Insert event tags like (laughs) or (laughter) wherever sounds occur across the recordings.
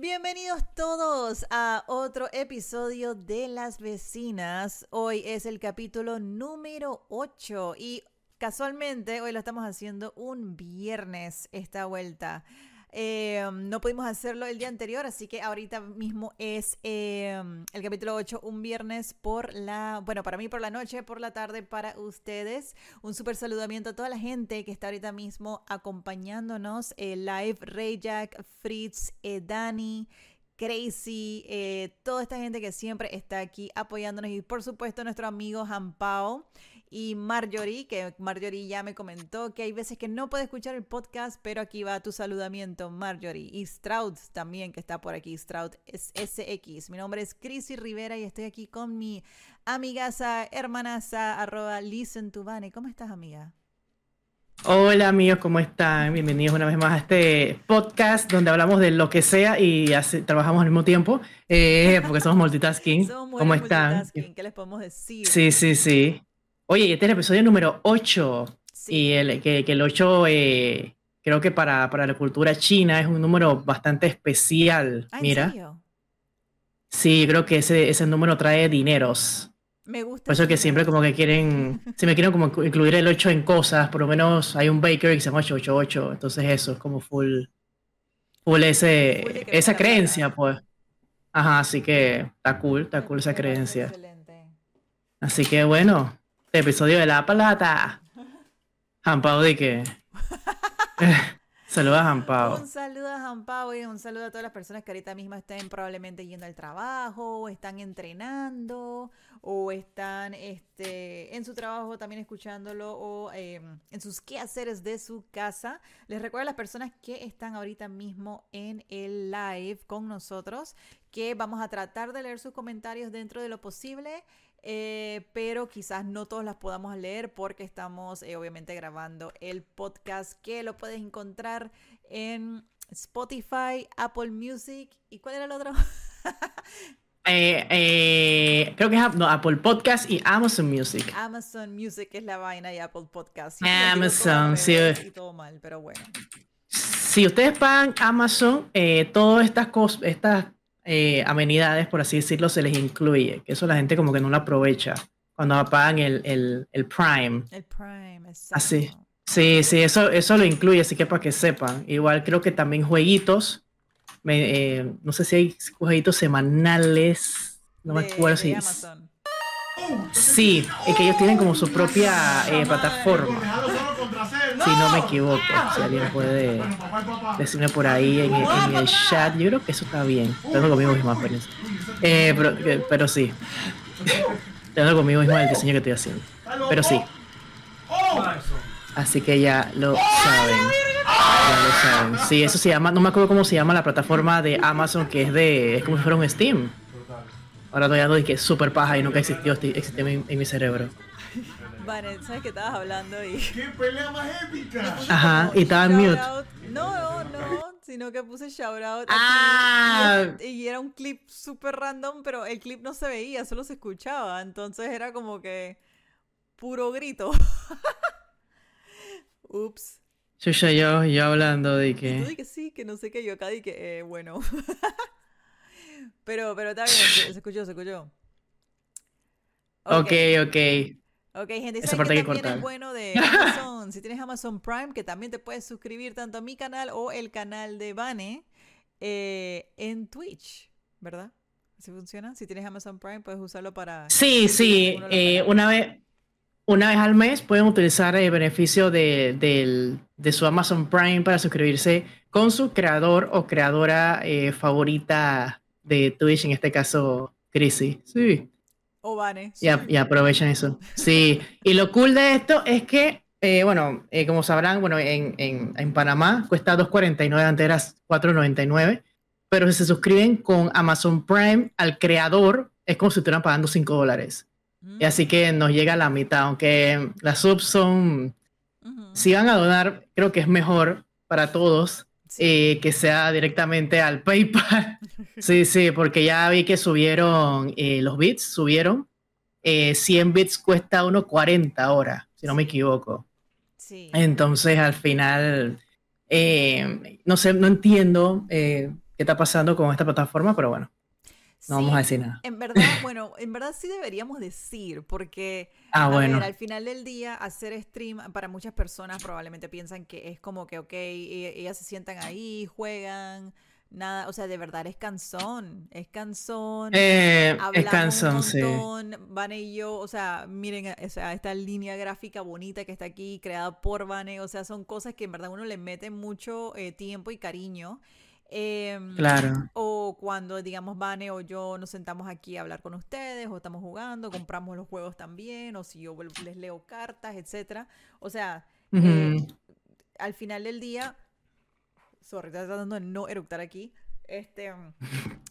Bienvenidos todos a otro episodio de Las Vecinas. Hoy es el capítulo número 8 y casualmente hoy lo estamos haciendo un viernes esta vuelta. Eh, no pudimos hacerlo el día anterior, así que ahorita mismo es eh, el capítulo 8, un viernes por la, bueno, para mí por la noche, por la tarde para ustedes. Un súper saludamiento a toda la gente que está ahorita mismo acompañándonos. Eh, live, Ray Jack, Fritz, Dani. Crazy, toda esta gente que siempre está aquí apoyándonos y por supuesto nuestro amigo Jampao y Marjorie, que Marjorie ya me comentó que hay veces que no puede escuchar el podcast, pero aquí va tu saludamiento, Marjorie. Y Stroud también, que está por aquí, Stroud es SX. Mi nombre es Chrissy Rivera y estoy aquí con mi amigaza, hermanaza, arroba listen to Vane. ¿Cómo estás, amiga? Hola amigos, ¿cómo están? Bienvenidos una vez más a este podcast donde hablamos de lo que sea y trabajamos al mismo tiempo, eh, porque somos multitasking. (laughs) Somos ¿Cómo están? ¿Qué les podemos decir? Sí, sí, sí. Oye, este es el episodio número 8. Y el, que, el 8 eh, creo que para, para, la cultura china es un número bastante especial. ¿Ah, Mira. Sí, creo que ese, ese número trae dineros. Me gusta. Por eso que siempre como que quieren, (laughs) si me quieren como incluir el 8 en cosas, por lo menos hay un baker que se llama 888, entonces eso es como full, full ese, esa creencia, pues. Ajá, así que está cool, está cool esa creencia. Excelente. Así que bueno, episodio de La Plata. Jampao de que. (laughs) Saludos a Jampao. Un saludo a Jampao y un saludo a todas las personas que ahorita mismo estén probablemente yendo al trabajo, o están entrenando, o están este, en su trabajo también escuchándolo, o em, en sus quehaceres de su casa. Les recuerdo a las personas que están ahorita mismo en el live con nosotros que vamos a tratar de leer sus comentarios dentro de lo posible. Eh, pero quizás no todos las podamos leer porque estamos eh, obviamente grabando el podcast que lo puedes encontrar en Spotify, Apple Music y ¿cuál era el otro? (laughs) Eh, creo que es Apple Podcast y Amazon Music. Amazon Music es la vaina y Apple Podcast. Amazon, sí. Y todo mal, pero bueno. Si ustedes pagan Amazon, todas estas cosas, estas eh, amenidades, por así decirlo, se les incluye, que eso la gente como que no lo aprovecha cuando pagan el, el, el Prime. El Prime, exacto. Así. Sí, sí, eso, eso lo incluye, así que para que sepan. Igual creo que también jueguitos, eh, no sé si hay jueguitos semanales, no me acuerdo si... Sí, es que ellos tienen como su propia eh, plataforma. Si no me equivoco, si alguien puede decirme por ahí en, el chat, yo creo que eso está bien. Tengo conmigo mismo experiencia. Eh, pero, pero sí. (laughs) Tengo conmigo mismo el diseño que estoy haciendo. Pero sí. Así que ya lo saben. Ya lo saben. Sí, eso se llama, no me acuerdo cómo se llama la plataforma de Amazon que es de, es como si fuera un Steam. Ahora todavía no que es súper paja y nunca existió, existió en, mi cerebro. Vale, ¿sabes que estabas hablando? Y... (laughs) ¡Qué pelea más épica! Ajá, y estaba en mute. No, no, sino que puse shoutout. Ah. Y, y, era un clip súper random, pero el clip no se veía, solo se escuchaba. Entonces era como que puro grito. (laughs) Ups. Yo ya yo, yo hablando de que. Y tú que sí, que no sé qué, yo acá di que, eh, bueno. (laughs) Pero, pero está bien, se, escuchó, se escuchó. Ok, ok. Ok, gente, ¿sabes que también es bueno de (laughs) Amazon? si tienes Amazon Prime, que también te puedes suscribir tanto a mi canal o el canal de Vane eh, en Twitch, ¿verdad? ¿Así funciona? Si tienes Amazon Prime, puedes usarlo para... Sí, sí. Eh, una, vez, una vez al mes pueden utilizar el beneficio de, de su Amazon Prime para suscribirse con su creador o creadora eh, favorita de Twitch, en este caso, Chrissy. Sí. O Vane. Y, aprovechan eso. Sí. Y lo cool de esto es que, eh, bueno, eh, como sabrán, bueno, en, en, en Panamá cuesta 2.49, antes era 4.99. Pero si se suscriben con Amazon Prime al creador, es como si estuvieran pagando 5 dólares. Y así que nos llega a la mitad, aunque las subs son, si van a donar, creo que es mejor para todos eh, que sea directamente al PayPal. (laughs) sí, sí, porque ya vi que subieron eh, los bits, subieron. 100 eh, bits cuesta 1.40 ahora, si no me equivoco. Sí. Entonces, al final, no sé, no entiendo. qué está pasando con esta plataforma, pero bueno, no vamos a decir nada. En verdad, (laughs) bueno, en verdad sí deberíamos decir, porque ah, bueno. al final del día, hacer stream, para muchas personas probablemente piensan que es como que, ok, e, ellas se sientan ahí, juegan, nada, o sea, de verdad es cansón, es cansón. Eh, es cansón, un sí. Vane y yo, o sea, miren, o sea, esta línea gráfica bonita que está aquí, creada por Vane, o sea, son cosas que en verdad uno le mete mucho eh, tiempo y cariño. Em, claro. O cuando, digamos, Vane o yo nos sentamos aquí a hablar con ustedes, o estamos jugando, compramos los juegos también, o si yo les leo cartas, etcétera. O sea, eh, al final del día, sorry, estoy tratando de no eructar aquí. Este,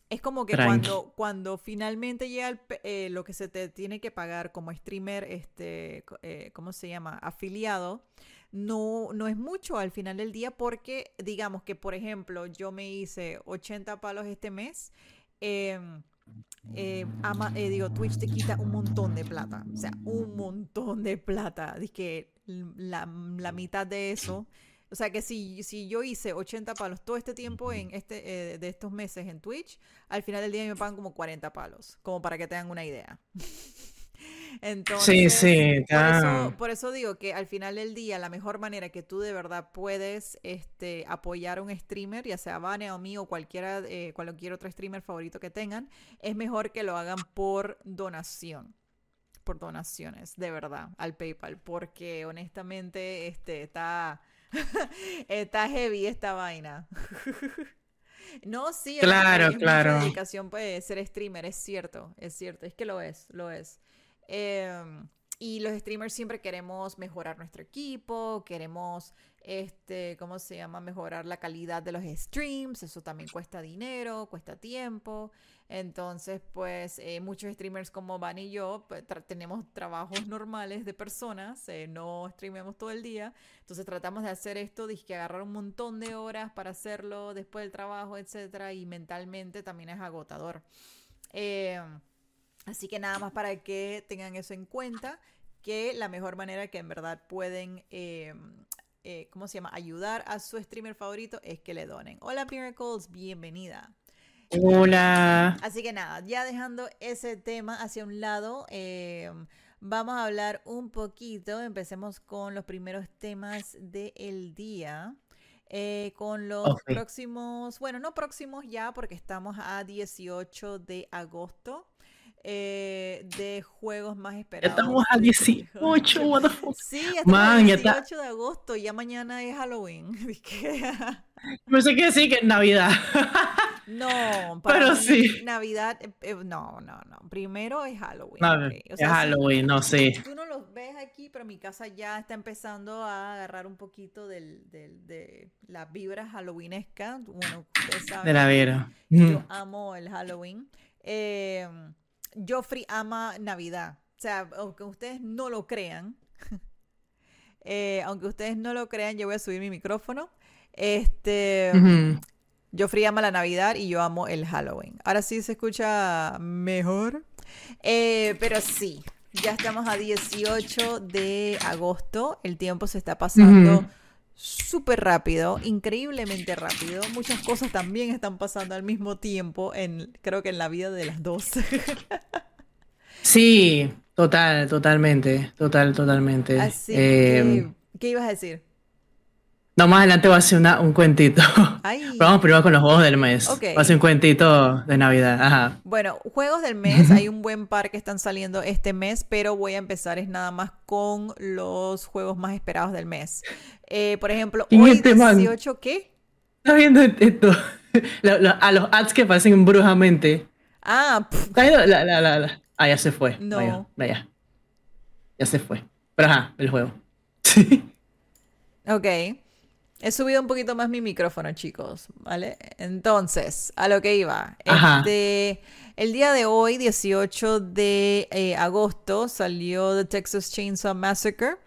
es como que cuando, cuando finalmente llega eh, lo que se te tiene que pagar como streamer, este, eh, ¿cómo se llama? Afiliado no, no es mucho al final del día porque digamos que, por ejemplo, yo me hice 80 palos este mes. Em, eh, eh, digo, Twitch te quita un montón de plata. O sea, un montón de plata. Dice que la, mitad de eso. O sea que si, si yo hice 80 palos todo este tiempo en este, eh, de estos meses en Twitch, al final del día me pagan como 40 palos. Como para que tengan una idea. (laughs) sí, sí, por eso, digo que al final del día la mejor manera que tú de verdad puedes este, apoyar a un streamer, ya sea Vane o mí o cualquiera, eh, cualquier otro streamer favorito que tengan, es mejor que lo hagan por donación por donaciones, de verdad, al PayPal, porque honestamente este, está, (laughs) está heavy esta vaina. (laughs) no, sí, claro, claro. dedicación puede ser streamer, es cierto, es cierto, es que lo es, lo es. Em, y los streamers siempre queremos mejorar nuestro equipo, queremos, este, ¿cómo se llama? Mejorar la calidad de los streams. Eso también cuesta dinero, cuesta tiempo. Entonces, pues, eh, muchos streamers como Van y yo pues, tenemos trabajos normales de personas, eh, no streamemos todo el día. Entonces, tratamos de hacer esto, de que agarrar un montón de horas para hacerlo después del trabajo, etcétera. Y mentalmente también es agotador. Eh, Así que nada más para que tengan eso en cuenta, que la mejor manera que en verdad pueden, eh, eh, ¿cómo se llama?, ayudar a su streamer favorito es que le donen. Hola Miracles, bienvenida. Hola. Así que nada, ya dejando ese tema hacia un lado, eh, vamos a hablar un poquito, empecemos con los primeros temas del día. con los próximos, bueno, no próximos ya porque estamos a 18 de agosto. Eh, de juegos más esperados. Estamos a 18, what the fuck. Sí, estamos 18 de agosto, ya mañana es Halloween. (laughs) No sé qué decir que es Navidad. No, (laughs) para pero sí. Navidad, eh, eh, no, no, no. Primero es Halloween. es Halloween, no sé. Tú no los ves aquí, pero mi casa ya está empezando a agarrar un poquito del, del, de la vibra halloweenesca. Bueno, ustedes saben. De la vera. Yo amo el Halloween. Eh, Joffrey ama Navidad. O sea, aunque ustedes no lo crean, (laughs) eh, aunque ustedes no lo crean, yo voy a subir mi micrófono. Este, Joffrey ama la Navidad y yo amo el Halloween. Ahora sí se escucha mejor. Eh, pero sí, ya estamos a 18 de agosto. El tiempo se está pasando súper rápido, increíblemente rápido. Muchas cosas también están pasando al mismo tiempo, en, creo que en la vida de las dos. (laughs) sí, total, totalmente, total, totalmente. Así eh, ¿qué ibas a decir? No, más adelante va a ser un cuentito. (laughs) vamos primero con los juegos del mes. Va a ser un cuentito de Navidad. Ajá. Bueno, juegos del mes, hay un buen par que están saliendo este mes, pero voy a empezar es nada más con los juegos más esperados del mes. Eh, por ejemplo, hoy este 18, ¿qué? ¿Estás viendo esto? (laughs) a los ads que parecen brujamente. Ah. La, la, la, Ah, ya se fue. No. Vaya, vaya. Ya se fue. Pero ajá, el juego. (laughs) Sí. Ok. He subido un poquito más mi micrófono, chicos, ¿vale? Entonces, a lo que iba. Este, el día de hoy, 18 de eh, agosto, salió The Texas Chainsaw Massacre.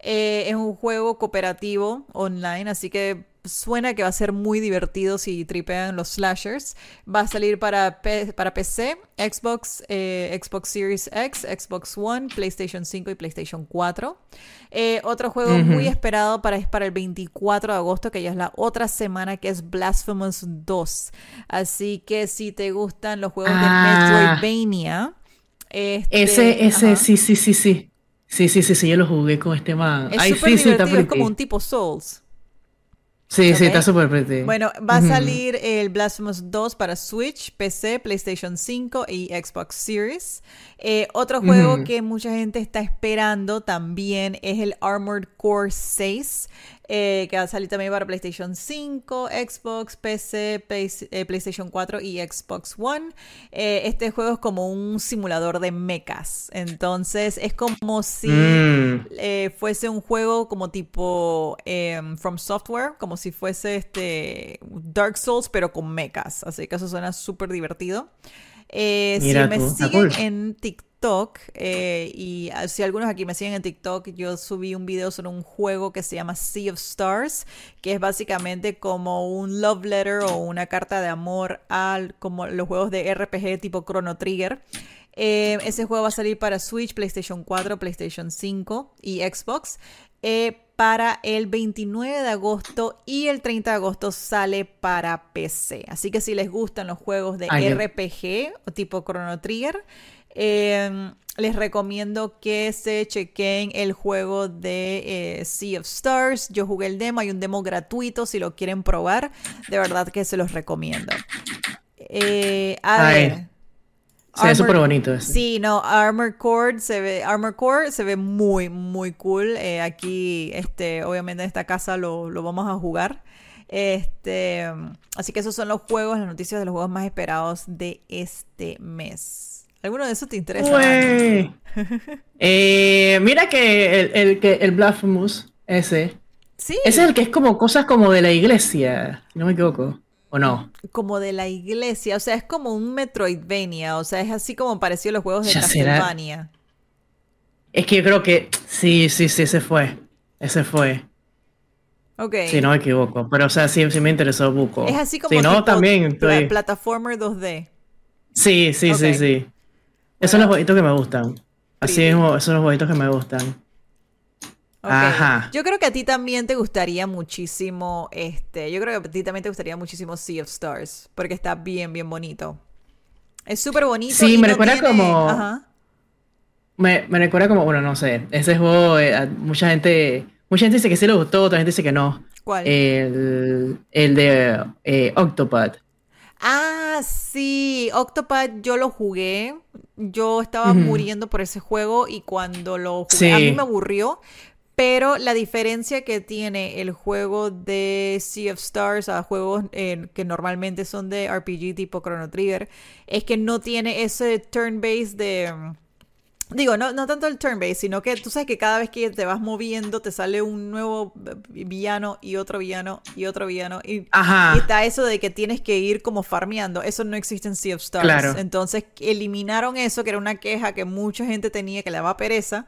Eh, es un juego cooperativo online, así que suena que va a ser muy divertido si tripean los slashers. Va a salir para, para PC, Xbox, eh, Xbox Series X, Xbox One, PlayStation 5 y PlayStation 4. Eh, otro juego muy esperado para, es para el 24 de agosto, que ya es la otra semana, que es Blasphemous 2. Así que si te gustan los juegos de Ah. Metroidvania... Ese, este, ese, ajá. sí, sí, sí, sí. Sí, sí, sí, sí, yo lo jugué con este man. Es Ay, súper sí, sí, está es como un tipo Souls. Sí, sí, está súper pretty. Bueno, va a salir el Blasphemous 2 para Switch, PC, PlayStation 5 y Xbox Series. Eh, otro juego que mucha gente está esperando también es el Armored Core 6, eh, que va a salir también para PlayStation 5, Xbox, PC, Play- eh, PlayStation 4 y Xbox One. Eh, este juego es como un simulador de mechas. Entonces es como si Mm, fuese un juego como tipo em, From Software, como si fuese este Dark Souls, pero con mechas. Así que eso suena súper divertido. Si me siguen cool. en TikTok, eh, y ah, si algunos aquí me siguen en TikTok, yo subí un video sobre un juego que se llama Sea of Stars, que es básicamente como un love letter o una carta de amor al como los juegos de RPG tipo Chrono Trigger. Eh, ese juego va a salir para Switch, PlayStation 4, PlayStation 5 y Xbox eh, para el 29 de agosto y el 30 de agosto sale para PC. Así que si les gustan los juegos de Ah. RPG o tipo Chrono Trigger, eh, les recomiendo que se chequen el juego de eh, Sea of Stars. Yo jugué el demo, hay un demo gratuito si lo quieren probar. De verdad que se los recomiendo. Eh, a Ay, ver. Se ve súper bonito. Sí, no, Armor Core se ve, Armor Core se ve muy, muy cool. Eh, aquí, este, obviamente en esta casa lo, lo vamos a jugar. Este, así que esos son los juegos, las noticias de los juegos más esperados de este mes. ¿Alguno de esos te interesa? (laughs) Eh, mira que el, el, que el Blasphemous, ese. Sí, Ese es el que es como cosas como de la iglesia, si no me equivoco. ¿O no? como de la iglesia, o sea, es como un Metroidvania, o sea, es así como parecido a los juegos de Ya será. Castlevania. Es que yo creo que sí, sí, sí, ese fue. Ese fue. Ok. Si no me equivoco. Pero, o sea, sí, sí me interesó Buco. Es así como Si no, también estoy... plataformer 2D. Sí, sí, sí, sí. Esos son los jueguitos que me gustan. Así mismo, esos son los jueguitos que me gustan. Ajá. Yo creo que a ti también te gustaría muchísimo, este, yo creo que a ti también te gustaría muchísimo Sea of Stars, porque está bien, bien bonito. Es súper bonito. Sí, me no recuerda tiene- como- Ajá. Me, me recuerda como, bueno, no sé, ese juego, eh, mucha gente, mucha gente dice que sí le gustó, otra gente dice que no. ¿Cuál? El, el de eh, Octopad. Ah, sí, Octopad yo lo jugué. Yo estaba muriendo por ese juego y cuando lo jugué, Sí. a mí me aburrió. Pero la diferencia que tiene el juego de Sea of Stars a juegos eh, que normalmente son de RPG tipo Chrono Trigger es que no tiene ese turn-based de... Digo, no, no tanto el turn-based, sino que tú sabes que cada vez que te vas moviendo te sale un nuevo villano y otro villano y otro villano. Y Ajá. y está eso de que tienes que ir como farmeando. Eso no existe en Sea of Stars. Claro. Entonces eliminaron eso, que era una queja que mucha gente tenía que le daba pereza.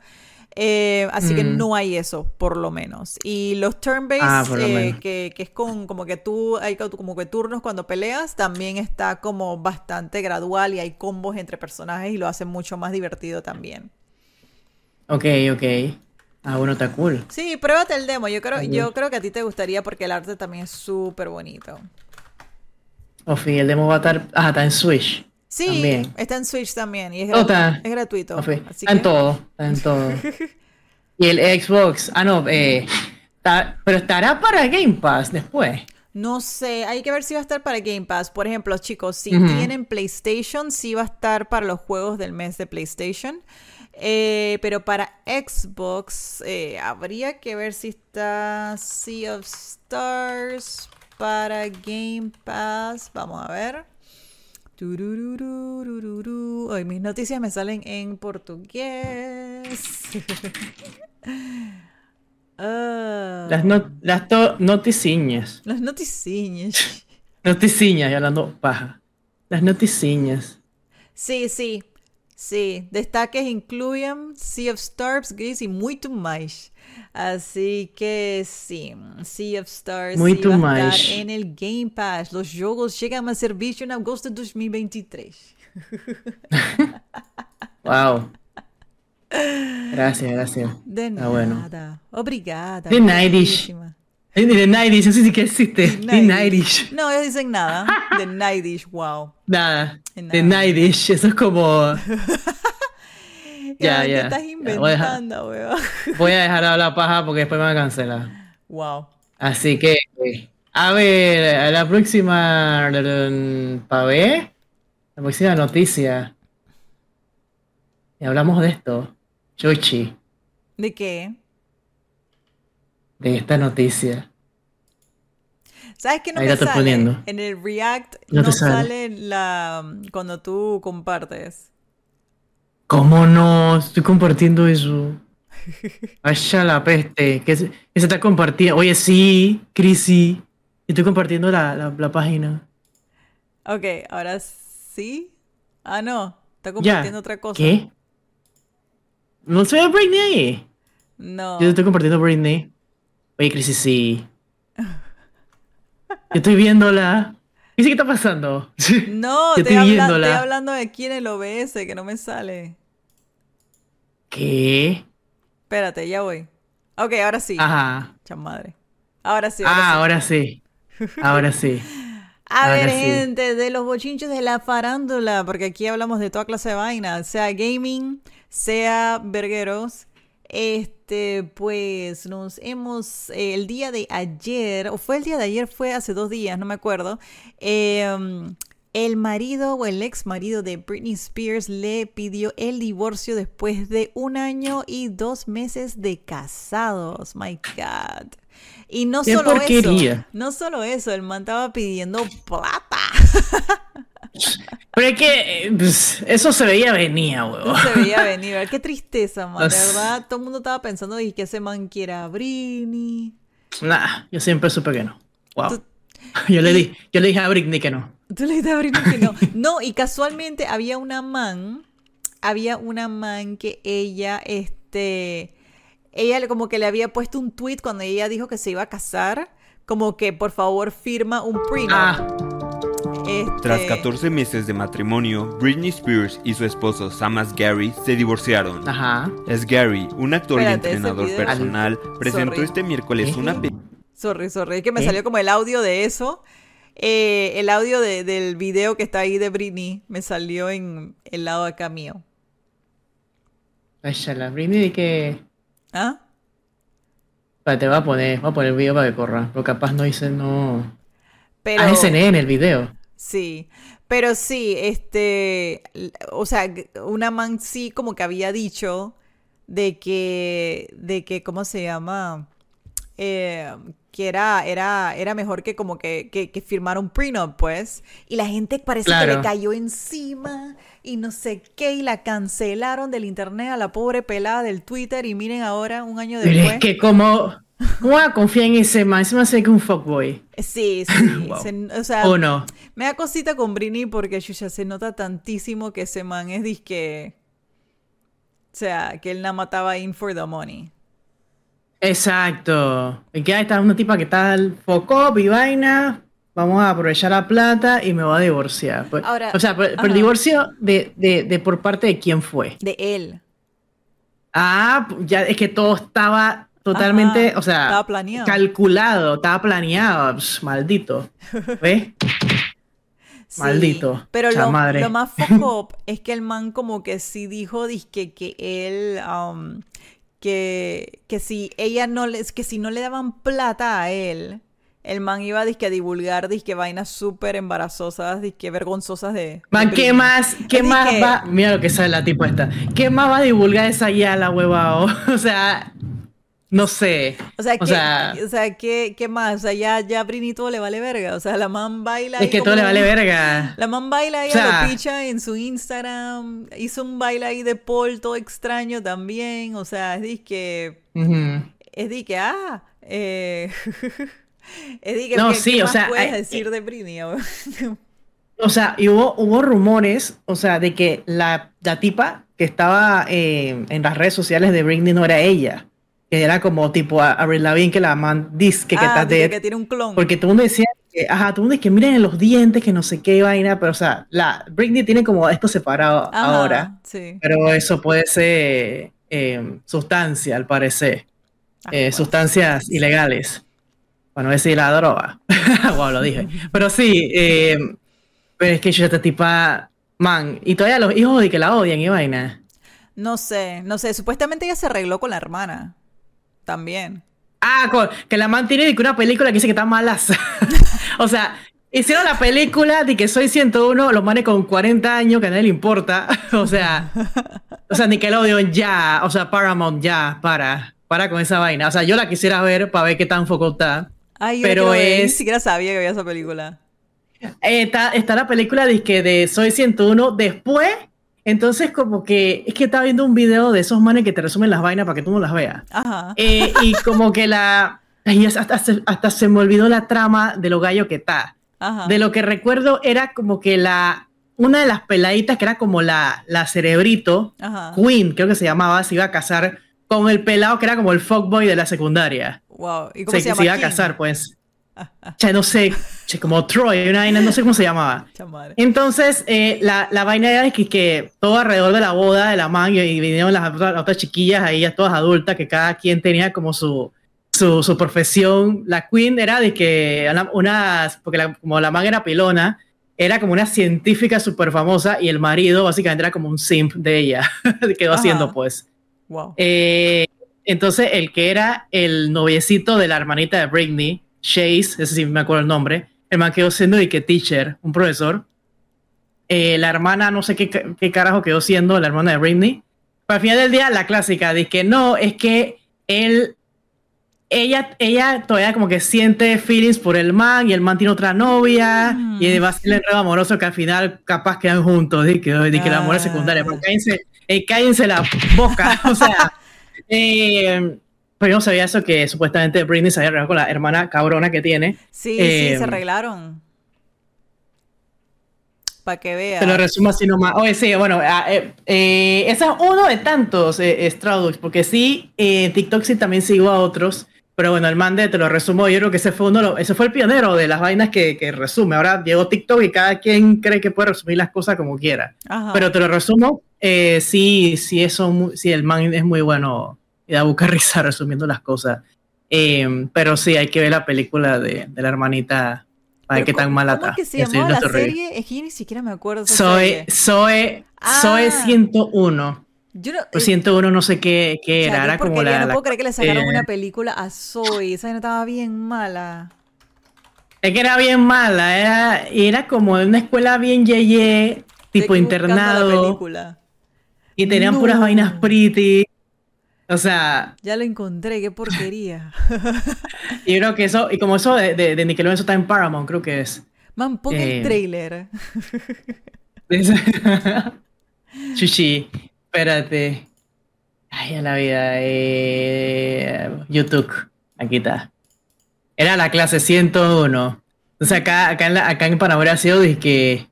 Eh, así que Mm. no hay eso, por lo menos. Y los turn-based, Ah, eh, que, que es con como que tú, hay co- como que turnos cuando peleas, también está como bastante gradual y hay combos entre personajes y lo hace mucho más divertido también. Ok, ok. Ah, bueno, está cool. Sí, pruébate el demo. Yo creo, yo creo que a ti te gustaría porque el arte también es súper bonito. Ofi, el demo va a estar. Ah, está en Switch. Sí, También. está en Switch también y es, Oh, gra- está. es gratuito. Así está en todo. (laughs) Está en todo. (laughs) y el Xbox. Ah, no, eh. está- pero estará para Game Pass después. No sé, hay que ver si va a estar para Game Pass. Por ejemplo, chicos, si tienen PlayStation, sí va a estar para los juegos del mes de PlayStation. Eh, pero para Xbox, eh, habría que ver si está Sea of Stars para Game Pass. Vamos a ver. Ay, mis noticias me salen en portugués. (laughs) Ah, Las, no, las to- noticiñas. las noticias. (laughs) Noticiñas, y hablando paja. Las noticiñas. Sí, sí. Sí, destaques incluyen Sea of Stars, Gris y muito mais. Así que sí, Sea of Stars Muito sí va a mais. estar en el Game Pass. Los jogos llegan a servicio en agosto de 2023. Wow. (laughs) Gracias, gracias. De Ah, nada. bueno. Obrigada. De Nightish. De Nightish, eso sí que existe. De Nightish. No, ellos dicen nada. De Nightish, wow. Nada. Nada. Nightish, eso es como. (laughs) Ya, ¿Qué ya. estás Ya, voy a dejar- inventando, weón? Voy a dejar de hablar paja porque después me van a cancelar. Wow. Así que, a ver, a la próxima, para ver, la próxima noticia. Y hablamos de esto, Chuchi, ¿De qué? De esta noticia. ¿Sabes qué no Ahí estoy sale? poniendo. En el React No no, te sale. sale la cuando tú compartes. ¿Cómo no? Estoy compartiendo eso. (laughs) Vaya la peste, que se, está compartiendo. Oye, sí, Crisi, estoy compartiendo la, la, la página. Ok, ahora sí. Ah, no. Está Ya. compartiendo otra cosa. ¿Qué? No se ve Britney. No. Yo estoy compartiendo Britney. Oye, Crisis, sí. Yo estoy viéndola. ¿Qué ¿Qué está pasando? No, Yo estoy, habla- viéndola. estoy hablando de aquí en el OBS, que no me sale. ¿Qué? Espérate, ya voy. Ok, ahora sí. Ajá. Chamadre. Ahora sí. ahora Ah, sí. ahora sí. Ahora sí. (laughs) A Ahora ver, sí. gente, de los bochinches de la farándula, porque aquí hablamos de toda clase de vainas, sea gaming, sea vergueros. Este, pues nos hemos, eh, el día de ayer, o fue el día de ayer, fue hace dos días, no me acuerdo. em, el marido o el ex marido de Britney Spears le pidió el divorcio después de un año y dos meses de casados. My God. Y no ¡Qué solo eso, porquería! no solo eso, el man estaba pidiendo plata. (laughs) Pero es que eh, pues, eso se veía venir, huevo. Se veía venir. Qué tristeza, man. De verdad, todo el mundo estaba pensando y que ese man quiera a Britney. Nah, yo siempre supe que no. Wow. Tú- (laughs) Yo le di, yo le dije a Britney que no. Tú le dijiste a Britney que no. No, y casualmente había una man, había una man que ella, este, ella como que le había puesto un tweet cuando ella dijo que se iba a casar, como que por favor firma un prenup. Ah, Este, Tras 14 meses de matrimonio, Britney Spears y su esposo Sam Asghari se divorciaron. ajá. Asghari, un actor Espérate, y entrenador personal, presentó Sorry. este miércoles ¿Qué? una pe- Sorry, sorry, es que me ¿Qué? salió como el audio de eso. Eh, el audio de- del video que está ahí de Britney me salió en el lado acá mío. La Britney de que. ¿Ah? Espérate, voy a poner, voy a poner el video para que corra. Pero capaz no hice, no. Pero, Ah, el video. Sí, pero sí, este, o sea, una man sí como que había dicho de que, de que, ¿cómo se llama? Eh, que era, era, era mejor que como que, que, que firmara un prenup, pues. Y la gente parece que le cayó encima y no sé qué, y la cancelaron del internet a la pobre pelada del Twitter. Y miren ahora, un año Pero después. es que como. ¿Cómo va a confiar en ese man? Ese man se ve que es un fuckboy. Sí, (laughs) sí. Wow. se- o sea, ¿O no? me da cosita con Britney porque ya se nota tantísimo que ese man es disque. O sea, que él la mataba in for the money. Exacto. Y que ahí está una tipa que está al foco y vaina. Vamos a aprovechar la plata y me voy a divorciar. Pues- Ahora, o sea, el ajá. divorcio de, de, de por parte de quién fue. De él. Ah, ya es que todo estaba totalmente, Ajá, o sea, estaba planeado. calculado, estaba planeado. Pss, maldito. ¿Ves? Sí, Maldito, Pero lo, chamadre. lo más up es que el man como que sí dijo disque que él um, que, que si ella no les que si no le daban plata a él, el man iba disque a divulgar disque vainas súper embarazosas, disque vergonzosas de, de Man, ¿qué más, qué más va? Mira lo que sabe la tipa esta. ¿Qué más va a divulgar esa ya la hueva? (laughs) O sea, no sé. O sea, O ¿qué, sea- o sea, ¿qué, qué más? O sea, ya, ya a Britney todo le vale verga. O sea, la man baila Es ahí que todo le vale verga. La man baila ahí O sea- a lo picha en su Instagram. Hizo un baile ahí de Paul todo extraño también. O sea, es disque. Ujú. Es disque, ah. Eh, (laughs) es disque, No, ¿qué, sí, qué o más sea, puedes hay- decir de Britney? ahora? o sea, y hubo, hubo rumores, o sea, de que la, la tipa que estaba eh, en las redes sociales de Britney no era ella. Que era como tipo a Avril Lavigne que la man dice que, que Ah, dead. que tiene un clon. Porque todo el mundo decía, que, ajá, todo el mundo dice que miren en los dientes, que no sé qué vaina, pero o sea, la Britney tiene como esto separado Ajá, ahora, Sí. pero eso puede ser eh, sustancia, al parecer, Ah, eh, bueno. sustancias ilegales, para no decir la droga. (laughs) wow, lo dije. Pero sí, eh, pero es que yo esta tipa, man, y todavía los hijos de que la odian y vaina. No sé, no sé. Supuestamente ella se arregló con la hermana. También. Ah, con- que la man tiene de que una película que dice que está malaza. (laughs) o sea, hicieron la película de que soy 101, los manes con 40 años que a nadie le importa. (laughs) o sea, o sea, Nickelodeon ya, o sea, Paramount ya, para, para con esa vaina. O sea, yo la quisiera ver para ver qué tan foco está. Ay, Pero ver, Ni es- siquiera sabía que había esa película. Eh, está, está la película de, que de Soy 101 después. Entonces, como que es que estaba viendo un video de esos manes que te resumen las vainas para que tú no las veas. Ajá. Eh, y como que la. ay, hasta, se- hasta se me olvidó la trama de lo gallo que está. Ajá. De lo que recuerdo era como que la. Una de las peladitas que era como la, la cerebrito, Ajá. Queen, creo que se llamaba, se iba a casar con el pelado que era como el fuckboy de la secundaria. Wow. ¿Y cómo Se, se, llama? se iba a King? casar, pues. Ya no sé, como Troy, una vaina, no sé cómo se llamaba. Entonces, eh, la, la vaina era que, que todo alrededor de la boda de la man y, vinieron las otras, las otras chiquillas ahí, ya todas adultas, que cada quien tenía como su, su, su profesión. La queen era de que una, una- porque la- como la man era pilona, era como una científica súper famosa y el marido básicamente era como un simp de ella, (laughs) quedó Ajá. haciendo pues. Wow. Eh, entonces, el que era el noviecito de la hermanita de Britney, Chase, ese sí me acuerdo el nombre, el man quedó siendo y que teacher, un profesor. Eh, la hermana, no sé qué, qué carajo quedó siendo, la hermana de Britney. Pero al final del día, la clásica, dice que no, es que él, ella, ella todavía como que siente feelings por el man y el man tiene otra novia Mm. y va a ser el enredo amoroso que al final capaz quedan juntos, y que, di que el amor es secundario. Pero Ah. cállense, eh, cállense la boca, (laughs) o sea. Eh, pero yo no sabía eso que supuestamente Britney se había arreglado con la hermana cabrona que tiene. Sí, sí, se arreglaron. Para que veas. Te lo resumo así nomás. Oye, sí, bueno, ah, eh, eh, ese es uno de tantos eh, Stradux, porque sí, eh, TikTok sí también sigo a otros, pero bueno, el mande te lo resumo, yo creo que ese fue uno, de ese fue el pionero de las vainas que, que resume. Ahora llegó TikTok y cada quien cree que puede resumir las cosas como quiera. Ajá. Pero te lo resumo, eh, sí, sí, eso, sí, el man es muy bueno y da buscar (laughs) risa resumiendo las cosas. Eh, pero sí, hay que ver la película de, de la hermanita para qué tan ¿cómo- mala ¿Cómo está. es que se llamaba la serie? Es que yo ni siquiera me acuerdo. Soy, soy, Ah. 101. Yo no, Pues eh, 101 no sé qué, qué era. Era como la, no la- puedo creer que le sacaron eh, una película a Zoe. Esa no estaba bien mala. Es que era bien mala. Era, era como de una escuela bien yeye, tipo buscando la internado. película. Y tenían puras vainas pretty. O sea, Ya lo encontré, qué porquería. (laughs) y creo que eso, y como eso de, de, de Nickelodeon, eso está en Paramount, creo que es. Man, pon Eh, el trailer. (laughs) Chuchi, espérate. Ay, a la vida. Eh, YouTube. Aquí está. Era la clase 101. Entonces acá, acá en, la- acá en Panamá ha sido de que,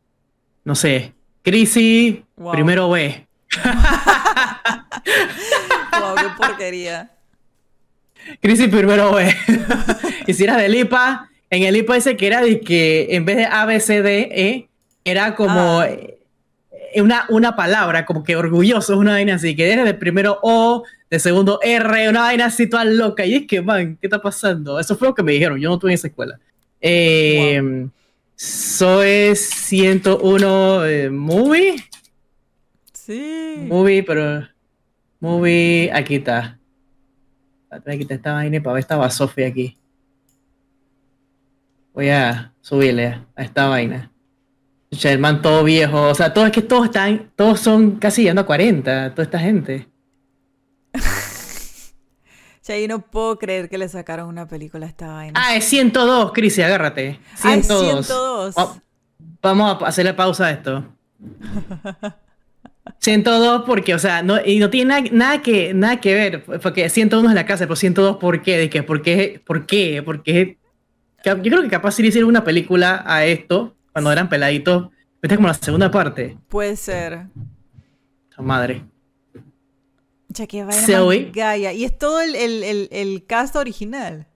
no sé, crisis, Wow. primero B. (laughs) wow, qué porquería. Crisis primero B. y si del IPA, en el IPA ese que era de que en vez de A, B, C, D, E, era como Ah. eh, una, una palabra, como que orgulloso, una vaina así, que era de primero O, de segundo R, una vaina así toda loca. Y es que, man, ¿qué está pasando? Eso fue lo que me dijeron, yo no estuve en esa escuela. Eh, Soy 101 eh, Movie. Sí. Movie, pero. Movie. Aquí está. Aquí está esta vaina para ver estaba Sofía aquí. Voy a subirle a esta vaina. Chucha, El man todo viejo. O sea, todo es que todos están. Todos son casi llegando a 40. Toda esta gente. (laughs) Sea, yo no puedo creer que le sacaron una película a esta vaina. Ah, es 102, Crisi, agárrate. Ah, es 102. 102. Va- Vamos a hacerle pausa a esto. (laughs) 102 porque, o sea, no, y no tiene na- nada, que, nada que ver, porque 101 es la casa, pero 102 ¿por qué? ¿De qué? ¿Por qué? ¿Por qué? Porque yo creo que capaz si le hicieron una película a esto, cuando eran peladitos, Esta es como la segunda parte. Puede ser. La madre. Ya que Zoe. Gaia. Y es todo el, el, el, el cast original.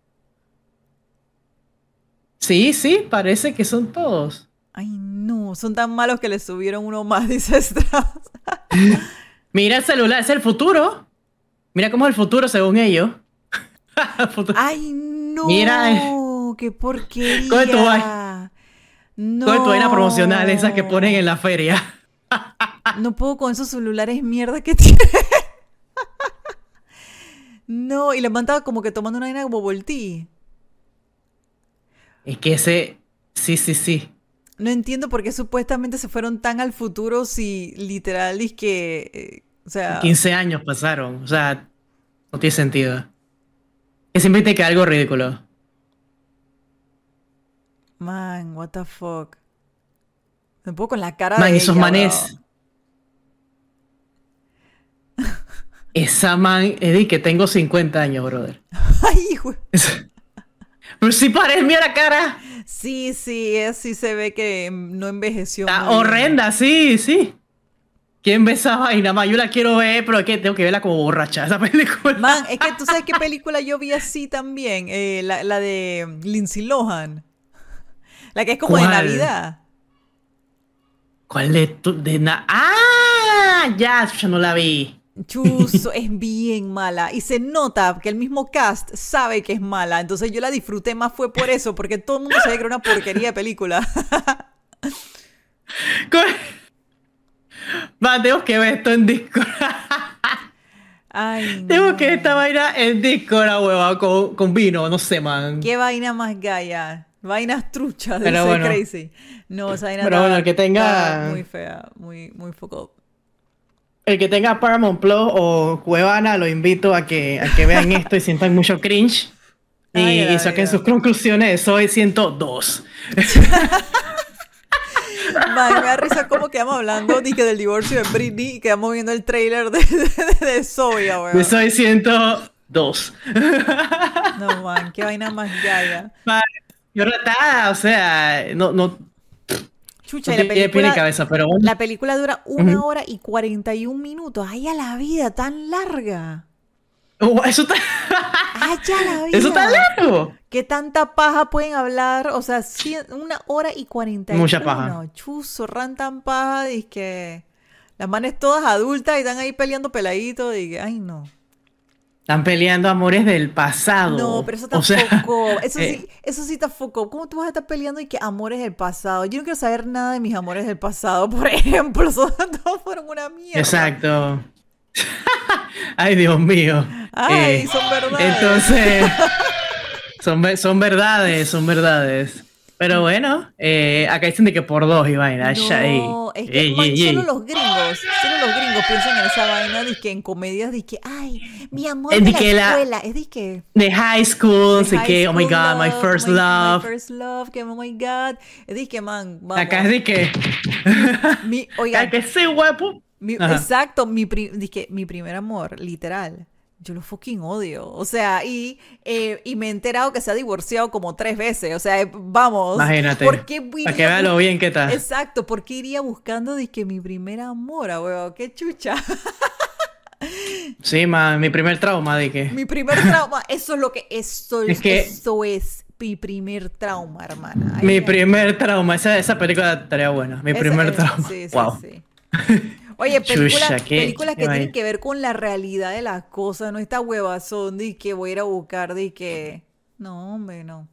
Sí, sí, parece que son todos. Ay, no. Son tan malos que le subieron uno más, (laughs) dice Strauss. Mira el celular, es el futuro. Mira cómo es el futuro según ellos. (laughs) Ay, no. Mira, eh. Qué porquería. Coge tu vai- No. Toda tu vaina promocional, esas que ponen en la feria. (laughs) No puedo con esos celulares mierda que tiene. no, y la man estaba como que tomando una vaina como voltí. Es que ese. Sí, sí, sí. No entiendo por qué supuestamente se fueron tan al futuro si literal es que. eh, o sea. 15 años pasaron. O sea, no tiene sentido. Que siempre te queda algo ridículo. Man, what the fuck. Un poco con la cara Man, de esos ella, manes. (laughs) Esa man, Eddie, que tengo 50 años, brother. bro. (laughs) Ay, hijo. (laughs) Pero sí parece, mira la cara. Sí, sí, es- sí se ve que no envejeció. Está muy bien. horrenda, sí, sí. ¿Quién ve esa vaina? Man, yo la quiero ver, pero es que tengo que verla como borracha, esa (laughs) película. Man, es que tú sabes qué película yo vi así también. Eh, la, la de Lindsay Lohan. La que es como de ¿Cuál? Navidad. ¿Cuál de tu? De na ¡Ah! Ya, ya no la vi. Chuzo, (laughs) es bien mala. Y se nota que el mismo cast sabe que es mala. Entonces yo la disfruté más fue por eso, porque todo el mundo sabía que era una porquería de película. (laughs) Man, tengo que ver esto en Discord. (laughs) Ay, tengo no. que ver esta vaina en Discord, ah, hueva, con, con vino, no sé, man. Qué vaina más gaya. Vainas truchas de bueno. crazy. No, esa vaina Pero bueno, que tenga- muy fea, muy, muy foco. El que tenga Paramount Plus o Cuevana, lo invito a que, a que vean (laughs) esto y sientan mucho cringe. Y, Ay, y saquen sus conclusiones. Soy 102. Man, me da risa como quedamos hablando de que del divorcio de Britney y quedamos viendo el trailer de, de, de Zoe, weón. Soy 102. No, man, qué vaina más gaya. Man, Yo retada, o sea, no, no, Chucha, no y la película, cabeza, pero bueno. la película dura una Ujú. hora y 41 minutos. ¡Ay, a la vida! ¡Tan larga! Oh, eso está, (laughs) ¡Ay, a la vida! eso está largo. ¿Qué tanta paja pueden hablar? O sea, cien- una hora y 41. Mucha paja. Chuzo, ran tan paja. Y que las manes todas adultas y están ahí peleando peladitos. Y que, ay, no. Están peleando amores del pasado. No, pero eso O sea, tampoco. eso, eh, sí, eso sí está foco. ¿Cómo tú vas a estar peleando y que amores del pasado? Yo no quiero saber nada de mis amores del pasado, (laughs) por ejemplo. Son, todos fueron una mierda. Exacto. (laughs) Ay, Dios mío. Ay, Eh, son verdades. Entonces, (laughs) son, son verdades, son verdades. Pero bueno, eh, acá dicen de que por dos y vaina. No, es que Ey, man, ey, solo ey. los gringos, solo los gringos piensan en esa vaina de que en comedias de que, ay, mi amor Es de la que la- escuela, es de que De high school, de high que, oh my god, my first my- love. my first love, que oh my god, es de que man, vamos, Acá es de que, mi, (laughs) oigan, que sí, guapo. mi- exacto, mi, pri- dizque, mi primer amor, literal. Yo lo fucking odio. O sea, y, eh, y me he enterado que se ha divorciado como tres veces. O sea, eh, vamos. Imagínate. ¿Por qué Para que vean lo bien que está. Exacto, ¿por qué iría buscando de que mi primer amor, ah, huevo? Qué chucha. Sí, man, mi primer trauma de que. (laughs) mi primer trauma, eso es lo que, eso Es que- eso es mi primer trauma, hermana. Mi primer trauma, esa, esa película estaría buena. Mi Esa- primer trauma. sí, sí, wow. sí. (laughs) Oye, películas, Chucha, qué- películas qué que tienen que ver con la realidad de las cosas, no esta huevazón de que voy a ir a buscar de que... No, hombre, no.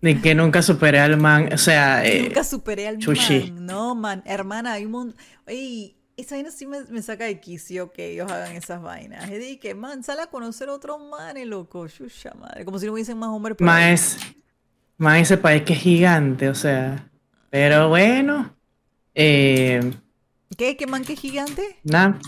De que nunca superé al man. O sea, (laughs) eh, Nunca superé al chuchi. man. No, man, hermana, hay un montón... Oye, esa vaina sí me, me saca de quicio que ellos hagan esas vainas. Es de que, man, sale a conocer otro man, loco. Chucha madre. Como si no hubiesen más hombres más, más ese país que es gigante, o sea. Pero bueno. Eh, ¿Qué? ¿Qué man que gigante? nada.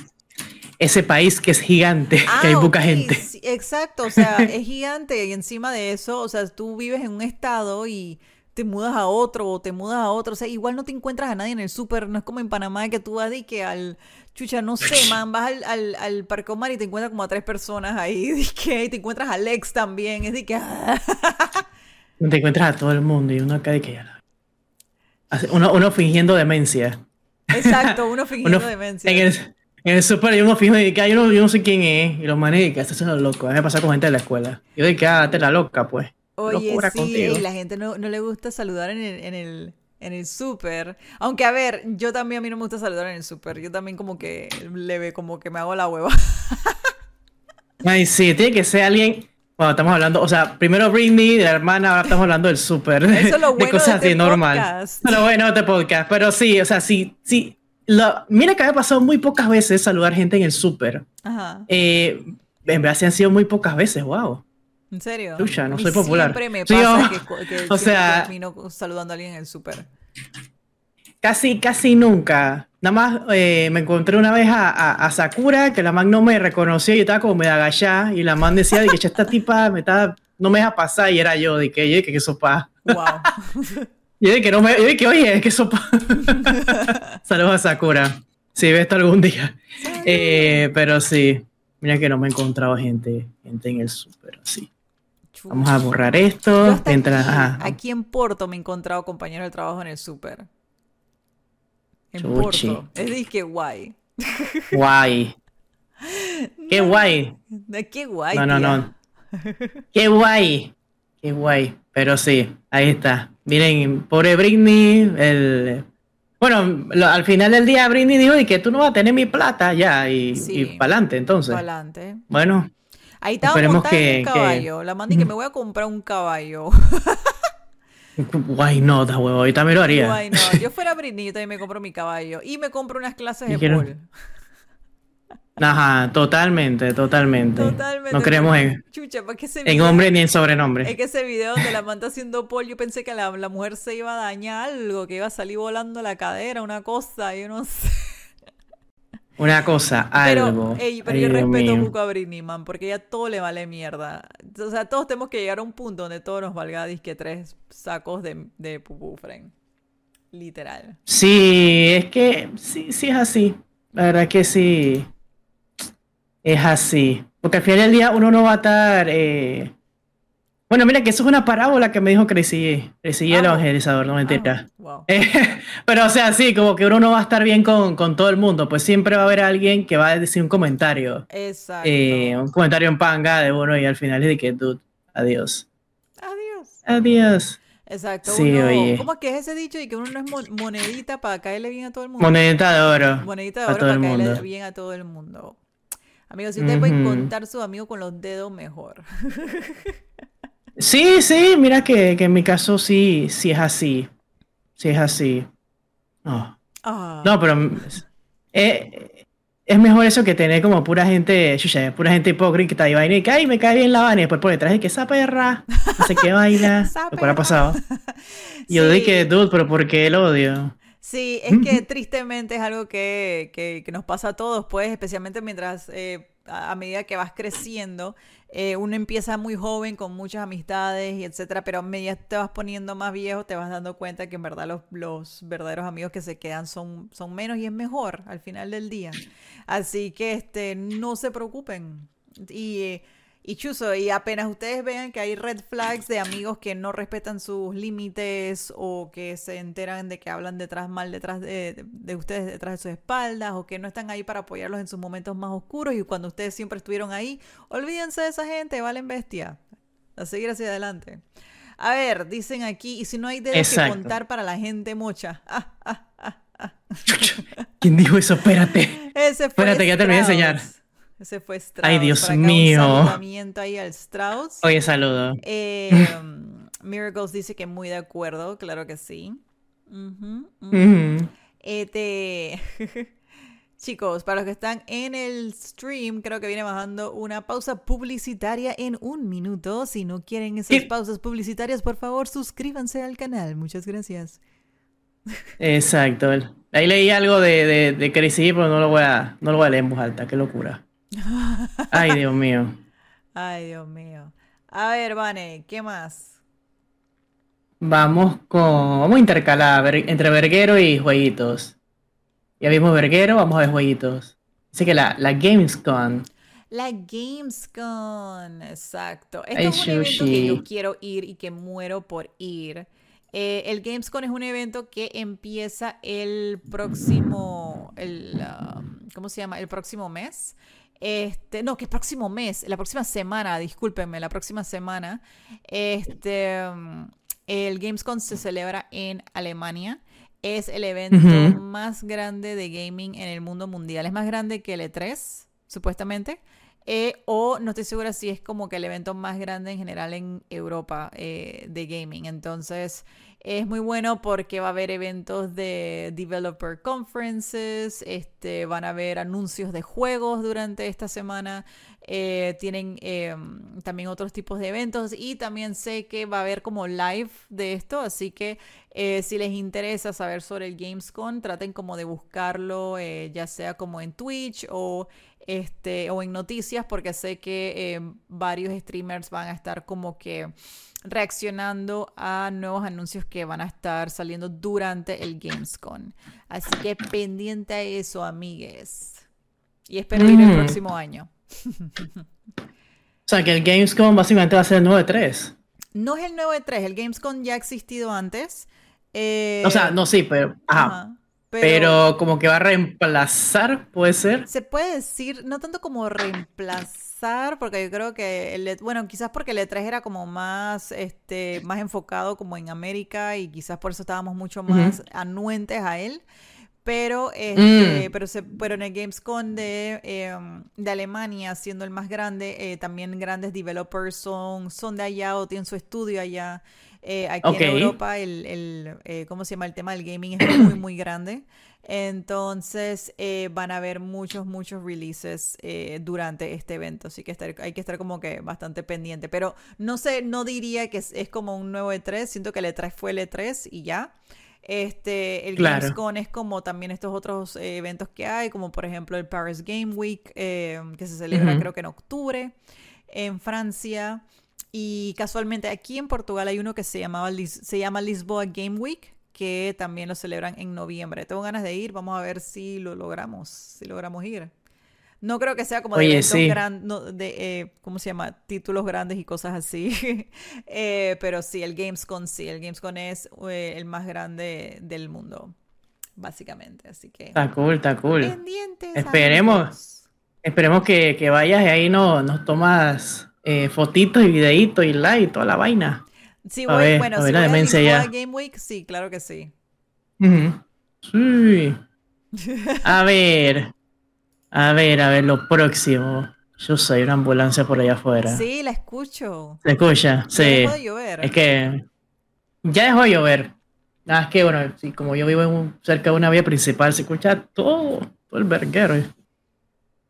Ese país que es gigante, (laughs) que hay Ah, poca gente. sí, exacto, o sea, (laughs) es gigante y encima de eso, o sea, tú vives en un estado y te mudas a otro o te mudas a otro, o sea, igual no te encuentras a nadie en el súper, no es como en Panamá que tú vas de que al, chucha, no sé, man, vas al, al, al Parque Omar y te encuentras como a tres personas ahí, (laughs) de que, y te encuentras a Alex también, es de que, Te encuentras a todo el mundo y uno acá de que ya Uno, uno fingiendo demencia. Exacto, uno (laughs) fingiendo Uno- demencia. En el, en el super hay uno fijo de que "Ay, yo no, yo no sé quién es. Y los manes que estás haciendo loco. A mí me pasa con gente de la escuela. Yo de que, ah, te la loca, pues. Oye, locura sí, contigo. y la gente no, no le gusta saludar en el, en el, en el súper. Aunque, a ver, yo también a mí no me gusta saludar en el súper. Yo también como que leve, como que me hago la hueva. (laughs) Ay, sí, tiene que ser alguien. Bueno, estamos hablando, o sea, primero Britney, de la hermana, ahora estamos hablando del súper. Eso es lo (laughs) de bueno cosas de este así, normal. Lo bueno de este podcast. Pero sí, o sea, sí, sí. Lo, mira que me ha pasado muy pocas veces saludar gente en el súper. Ajá. Eh, en verdad sí han sido muy pocas veces, wow. ¿En serio? Chucha, no soy popular. Siempre me Sí, pasa oh, que, (laughs) o sea- termino saludando a alguien en el súper. Casi, casi nunca. Nada más eh, me encontré una vez a, a- a Sakura, que la man no me reconoció y estaba como medio agachada. Y la man decía de que "Ya esta tipa me está, no me deja pasar. Y era yo, de que, oye, que qué sopa. Wow. (laughs) Y yo de que no me, yo de que, oye, qué sopa. (laughs) Saludos a Sakura. Si ve esto algún día. Eh, pero sí, mira que no me he encontrado gente, gente en el súper así. Vamos a borrar Yo esto. Mientras, aquí, en Porto me he encontrado compañeros de trabajo en el súper. En Chuchi. Porto. Es disque guay. (laughs) Guay. Qué guay. Qué guay. No, no, tía. no. Qué guay. Qué guay. Pero sí, ahí está. Miren, pobre Britney, el... Bueno, lo- al final del día Britney dijo y que tú no vas a tener mi plata ya y, Sí. para adelante entonces. Adelante. Bueno, Ahí estaba Esperemos montada en que- un que- caballo. La mandí que me voy a comprar un caballo. (laughs) guay no, da huevo, yo también lo haría. Guay, no. Yo fuera Britney, yo también me compro mi caballo. Y me compro unas clases de quiero-. Ajá, totalmente, totalmente. Totalmente. No creemos en, Chucha, ¿para qué ese en hombre ni en Es sobrenombre. que ese video donde la manta haciendo pole, yo pensé que la, la mujer se iba a dañar algo, que iba a salir volando la cadera, una cosa, yo no sé. Una cosa, Pero, algo. ey, pero Ay, yo Dios respeto mío. mucho a Britney, man, porque ya todo le vale mierda. O sea, todos tenemos que llegar a un punto donde todos nos valga disque tres sacos de, de pupú, Fren. Literal. Sí, es que sí, sí es así. La verdad que sí. Es así. Porque al final del día uno no va a estar. eh, Bueno, mira que eso es una parábola que me dijo Crazy el Ah. evangelizador, no mentira. Ah, wow. (laughs) Eh, pero o sea, sí, como que uno no va a estar bien con, con todo el mundo. Pues siempre va a haber alguien que va a decir un comentario. Exacto. eh, un comentario en panga de uno y al final es de que, dude, adiós. Adiós. Adiós. Exacto. Sí, uno- oye. ¿Cómo es que es ese dicho y que uno no es mon- monedita para caerle bien a todo el mundo? Monedita de oro. Monedita de oro para el caerle mundo. bien a todo el mundo. Amigos, si ustedes pueden Ujú. contar sus amigos con los dedos, mejor. (laughs) Sí, sí, mira que, que en mi caso sí, sí es así. Sí es así. No, Ah, no pero eh, es mejor eso que tener como pura gente, chucha, pura gente hipócrita y vaina y que ay, me cae bien la vaina y después por detrás de que esa perra, no sé qué (laughs) vaina, lo cual ha pasado. (laughs) Y yo Sí. dije, dude, pero ¿por qué el odio? Sí, es (laughs) que tristemente es algo que, que- que nos pasa a todos, pues, especialmente mientras, eh, a, a medida que vas creciendo, eh, uno empieza muy joven con muchas amistades y etcétera, pero a medida que te vas poniendo más viejo, te vas dando cuenta que en verdad los, los verdaderos amigos que se quedan son, son menos y es mejor al final del día. Así que este, no se preocupen. Y, eh, y chuzo, y apenas ustedes vean que hay red flags de amigos que no respetan sus límites o que se enteran de que hablan detrás mal detrás de, de ustedes detrás de sus espaldas o que no están ahí para apoyarlos en sus momentos más oscuros y cuando ustedes siempre estuvieron ahí, olvídense de esa gente, valen bestia. A seguir hacia adelante. A ver, dicen aquí, y si no hay dedos que contar para la gente mocha. Ah, ah, ah, ah. ¿Quién dijo eso? Espérate. Ese fue Espérate, que ya te lo voy a enseñar. Ese fue Strauss. Ay, Dios mío. Un saludamiento ahí al Strauss. Oye, saludo. Eh, Miracles dice que muy de acuerdo, claro que sí. Ujú, ujú. Ujú. Este, (laughs) Chicos, para los que están en el stream, creo que viene bajando una pausa publicitaria en un minuto. Si no quieren esas ¿Qué? pausas publicitarias, por favor, suscríbanse al canal. Muchas gracias. Exacto. Ahí leí algo de, de, de Crazy, pero no lo voy a, no lo voy a leer en voz alta. Qué locura. Ay, Dios mío. Ay, Dios mío. A ver, Vane, ¿qué más? Vamos con. Vamos a intercalar entre verguero y jueguitos. Ya vimos verguero, vamos a ver jueguitos. Dice que la, la Gamescom. La Gamescom, exacto. Ay, es un evento que yo quiero ir y que muero por ir. Eh, el Gamescom es un evento que empieza el próximo, el, um, ¿cómo se llama? El próximo mes. Este, no, que el próximo mes, la próxima semana, discúlpenme, la próxima semana. Este, el Gamescom se celebra en Alemania. Es el evento más grande de gaming en el mundo mundial. Es más grande que el E3, supuestamente. Eh, o no estoy segura si es como que el evento más grande en general en Europa eh, de gaming. Entonces es muy bueno porque va a haber eventos de developer conferences, este, van a haber anuncios de juegos durante esta semana, eh, tienen eh, también otros tipos de eventos y también sé que va a haber como live de esto, así que eh, si les interesa saber sobre el Gamescom, traten como de buscarlo, eh, ya sea como en Twitch o este, o en noticias, porque sé que eh, varios streamers van a estar como que reaccionando a nuevos anuncios que van a estar saliendo durante el Gamescom. Así que pendiente a eso, amigues. Y espero ir el Mm. próximo año. O sea, que el Gamescom básicamente va a ser el 9-3. No es el nuevo E3, el Gamescom ya ha existido antes. eh, O sea, no, sí, pero. Ajá. ajá, pero... como que va a reemplazar, puede ser. Se puede decir, no tanto como reemplazar, porque yo creo que, el, E- bueno, quizás porque el E3 era como más, este, más enfocado como en América y quizás por eso estábamos mucho más anuentes a él. Pero, este, Mm. pero, se, pero en el Gamescom de, em, de Alemania, siendo el más grande, eh, también grandes developers son, son de allá o tienen su estudio allá. Eh, aquí Ok. en Europa, el, el, eh, ¿cómo se llama? El tema del gaming es muy, muy grande. Entonces eh, van a haber muchos, muchos releases eh, durante este evento. Así que estar- hay que estar como que bastante pendiente. Pero no sé, no diría que es, es como un nuevo E3. Siento que el E3 fue el E3 y ya. Este, el Claro. Gamescom es como también estos otros eh, eventos que hay, como por ejemplo el Paris Game Week, eh, que se celebra Ujú. creo que en octubre en Francia. Y casualmente aquí en Portugal hay uno que se, llamaba, se llama Lisboa Game Week, que también lo celebran en noviembre. Tengo ganas de ir, vamos a ver si lo logramos, si logramos ir. No creo que sea como de Oye, eventos sí. gran- no, de, eh, ¿cómo se llama? Títulos grandes y cosas así. (laughs) Eh, pero sí, el Gamescom sí, el Gamescom es eh, el más grande del mundo, básicamente. Así que Está cool, está cool. pendientes. Esperemos. amigos. Esperemos que, que vayas y ahí no, nos tomas eh, fotitos y videitos y like y toda la vaina. Sí, A ver, bueno, a si ver la voy a demencia ya. Game Week, sí, claro que sí. Sí. (laughs) A ver. A ver, a ver, lo próximo. Yo soy una ambulancia por allá afuera. Sí, la escucho. ¿Se escucha? Ya Sí. dejó de llover. Es que ya dejó de llover. Nada, es que bueno, sí, como yo vivo en un- cerca de una vía principal, se escucha todo, todo el verguero.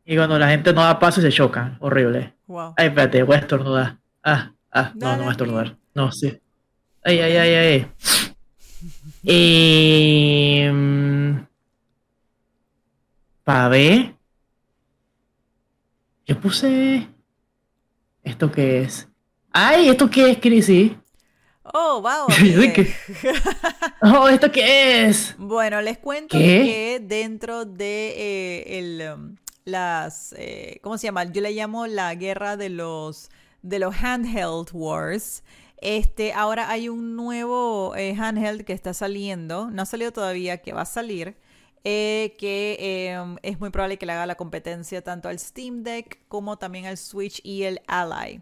Y cuando la gente no da paso se choca. Horrible. Wow. Ay, espérate, voy a estornudar. Ah, ah, no, Dale, no voy a estornudar. No, sí. Ay, ay, ay, ay. Y... Para ver. Yo puse... ¿Esto qué es? ¡Ay! ¿Esto qué es, Chrissy? Oh, wow. (laughs) Amigue. ¡Oh! ¿Esto qué es? Bueno, les cuento ¿Qué? que dentro de eh, el, um, las, eh, ¿cómo se llama? Yo le llamo la guerra de los, de los handheld wars. Este, ahora hay un nuevo eh, handheld que está saliendo, no ha salido todavía, que va a salir, eh, que eh, es muy probable que le haga la competencia tanto al Steam Deck como también al Switch y el Ally.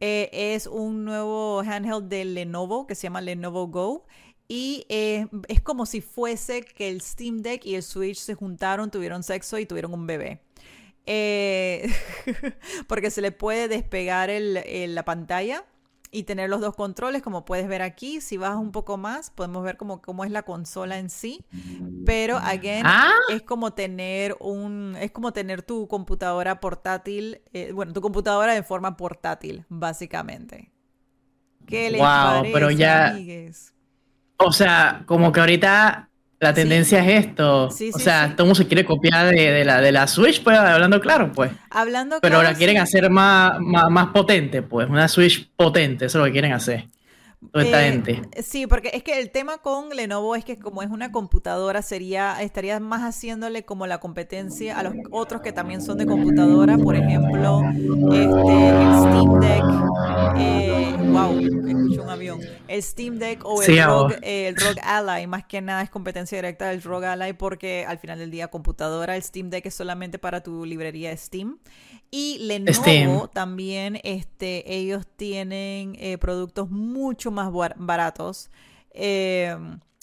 Eh, es un nuevo handheld de Lenovo que se llama Lenovo Go. Y eh, es como si fuese que el Steam Deck y el Switch se juntaron, tuvieron sexo y tuvieron un bebé. Eh, (laughs) porque se le puede despegar el- el- la pantalla y tener los dos controles, como puedes ver aquí. Si bajas un poco más, podemos ver como, cómo es la consola en sí. Pero, again, Ah, es como tener un, es como tener tu computadora portátil, eh, bueno, tu computadora de forma portátil, básicamente. ¿Qué les Wow, parece, pero ya- amigues? O sea, como que ahorita la Sí. tendencia es esto. Sí, o sí, sea, todo el mundo se quiere copiar de, de la, de la Switch, pues hablando claro, pues. Hablando Pero claro, ahora quieren hacer más, más, más potente, pues. Una Switch potente, eso es lo que quieren hacer. Totalmente. Eh, sí, porque es que el tema con Lenovo es que como es una computadora, sería, estaría más haciéndole como la competencia a los otros que también son de computadora, por ejemplo, este, el Steam Deck, eh, wow, escucho un avión, el Steam Deck o el, Sí, eh, el Rogue Ally, más que nada es competencia directa del Rogue Ally porque al final del día computadora, el Steam Deck es solamente para tu librería de Steam. Y Lenovo Steam. también, este, ellos tienen eh, productos mucho más bar- baratos. eh,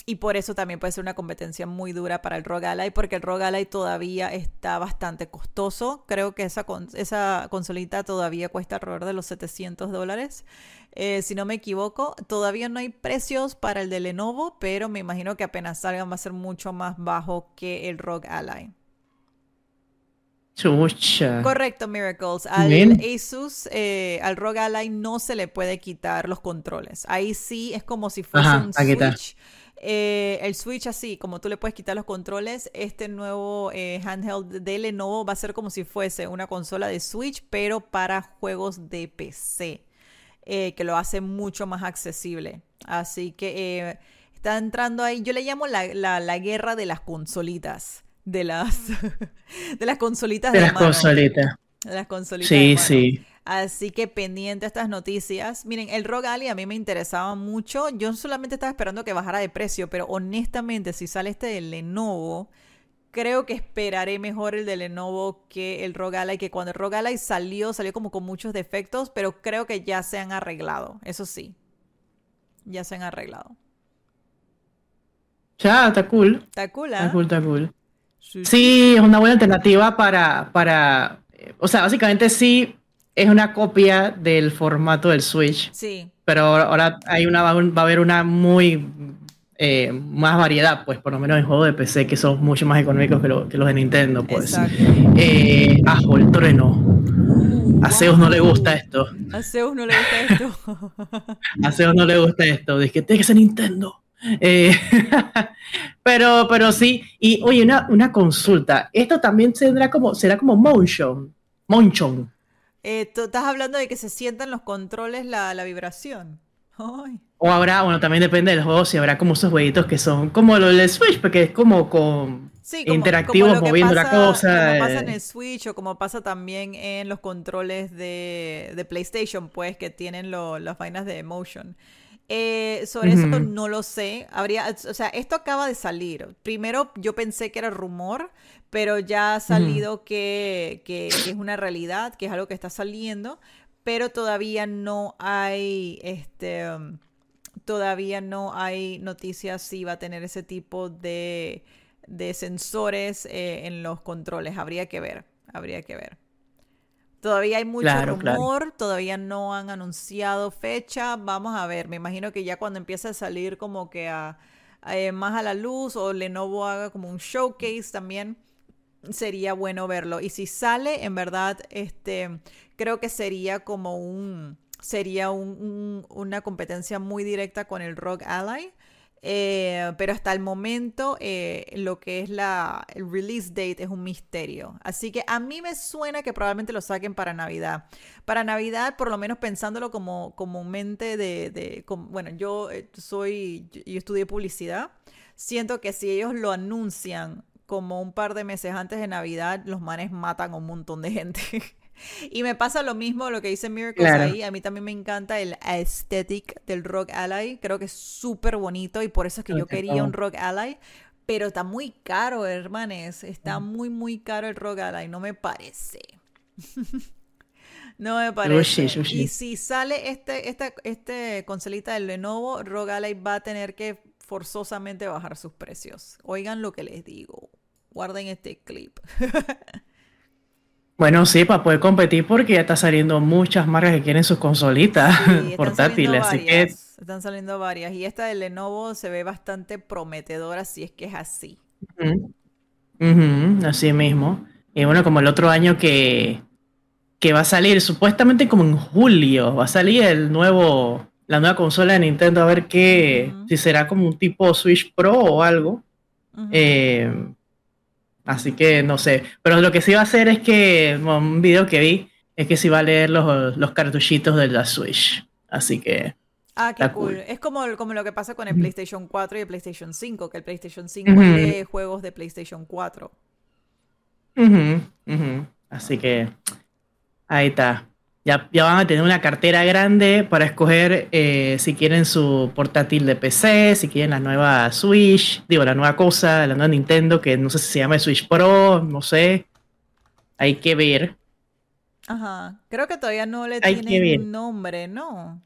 y por eso también puede ser una competencia muy dura para el ROG Ally, porque el ROG Ally todavía está bastante costoso. Creo que esa, con- esa consolita todavía cuesta alrededor de los 700 dólares. Eh, si no me equivoco, todavía no hay precios para el de Lenovo, pero me imagino que apenas salgan va a ser mucho más bajo que el ROG Ally. Chucha. Correcto, Miracles. Al Bien. Asus, eh, al ROG Ally no se le puede quitar los controles. Ahí sí es como si fuese Ajá, un. Switch. Eh, el Switch así, como tú le puedes quitar los controles, este nuevo eh, handheld de Lenovo va a ser como si fuese una consola de Switch, pero para juegos de PC, eh, que lo hace mucho más accesible. Así que está entrando ahí, yo le llamo la, la- la guerra de las consolitas, de las, (laughs) de las consolitas De de, las mano. consolitas. De las consolitas Sí, sí. Así que pendiente a estas noticias. Miren, el ROG Ally a mí me interesaba mucho. Yo solamente estaba esperando que bajara de precio, pero honestamente, si sale este de Lenovo, creo que esperaré mejor el de Lenovo que el ROG Ally, que cuando el ROG Ally salió, salió como con muchos defectos, pero creo que ya se han arreglado. Eso sí, ya se han arreglado. Ya, está cool. Está cool, Está ¿ah? cool, está cool. Sí, Sí, es una buena alternativa para, para, o sea, básicamente sí es una copia del formato del Switch, Sí, pero ahora hay una, va a haber una muy eh, más variedad, pues por lo menos en juegos de PC que son mucho más económicos que, lo- que los de Nintendo, pues. Eh, ajo, el trueno. Uh, A Zeus no le gusta esto. A Zeus no le gusta esto. (laughs) A Zeus no le gusta esto. Dice que tiene que ser Nintendo. Eh, (laughs) pero, pero sí. Y oye, una, una consulta. Esto también tendrá como, será como motion. Motion. Eh, tú estás hablando de que se sientan los controles la, la vibración. Ay. O habrá, bueno, también depende del juego, si habrá como esos jueguitos que son como lo del Switch, porque es como con Sí, como, interactivos como moviendo la pasa- cosa. Como pasa en eh. el Switch o como pasa también en los controles de, de PlayStation, pues, que tienen lo- las vainas de motion. Eh, sobre eso Ujú. no lo sé. Habría, o sea, esto acaba de salir. Primero yo pensé que era rumor, pero ya ha salido que, que- que es una realidad, que es algo que está saliendo, pero todavía no hay este um, todavía no hay noticias si va a tener ese tipo de, de sensores eh, en los controles. Habría que ver, habría que ver. Todavía hay mucho Claro, claro. rumor, todavía no han anunciado fecha. Vamos a ver, me imagino que ya cuando empiece a salir como que a, a, eh, más a la luz o Lenovo haga como un showcase también, sería bueno verlo. Y si sale, en verdad, este, creo que sería como un, sería un- un- una competencia muy directa con el ROG Ally. Eh, pero hasta el momento eh, lo que es la el release date es un misterio. Así que a mí me suena que probablemente lo saquen para Navidad. Para Navidad, por lo menos pensándolo como comúnmente de, de com- bueno, yo eh, soy, yo estudié publicidad. Siento que si ellos lo anuncian como un par de meses antes de Navidad, los manes matan a un montón de gente. (laughs) Y me pasa lo mismo lo que dice Miracles Claro. ahí. A mí también me encanta el aesthetic del Rock Ally. Creo que es súper bonito y por eso es que yo quería un Rock Ally. Pero está muy caro, hermanes. Está muy, muy caro el Rock Ally. No me parece. (laughs) no me parece. Y si sale este, esta este consolita del Lenovo, Rock Ally va a tener que forzosamente bajar sus precios. Oigan lo que les digo. Guarden este clip. (laughs) Bueno, sí, para poder competir porque ya está saliendo muchas marcas que quieren sus consolitas Sí, (laughs) portátiles, así que Están saliendo varias. Y esta de Lenovo se ve bastante prometedora si es que es así. Así mismo. Y bueno, como el otro año que, que va a salir, supuestamente como en julio, va a salir el nuevo, la nueva consola de Nintendo, a ver qué, si será como un tipo Switch Pro o algo. Eh, así que no sé. Pero lo que sí va a hacer es que, bueno, un video que vi, es que sí va a leer los, los cartuchitos de la Switch. Así que Ah, qué cool. cool. Es como, como lo que pasa con el. PlayStation 4 y el PlayStation 5, que el PlayStation 5 Ujú. es de juegos de PlayStation 4. Ujú, ujú. Así que ahí está. Ya, ya van a tener una cartera grande para escoger eh, si quieren su portátil de PC, si quieren la nueva Switch, digo, la nueva cosa, la nueva Nintendo, que no sé si se llama Switch Pro, no sé. Hay que ver. Ajá. Creo que todavía no le Hay tienen nombre, ¿no?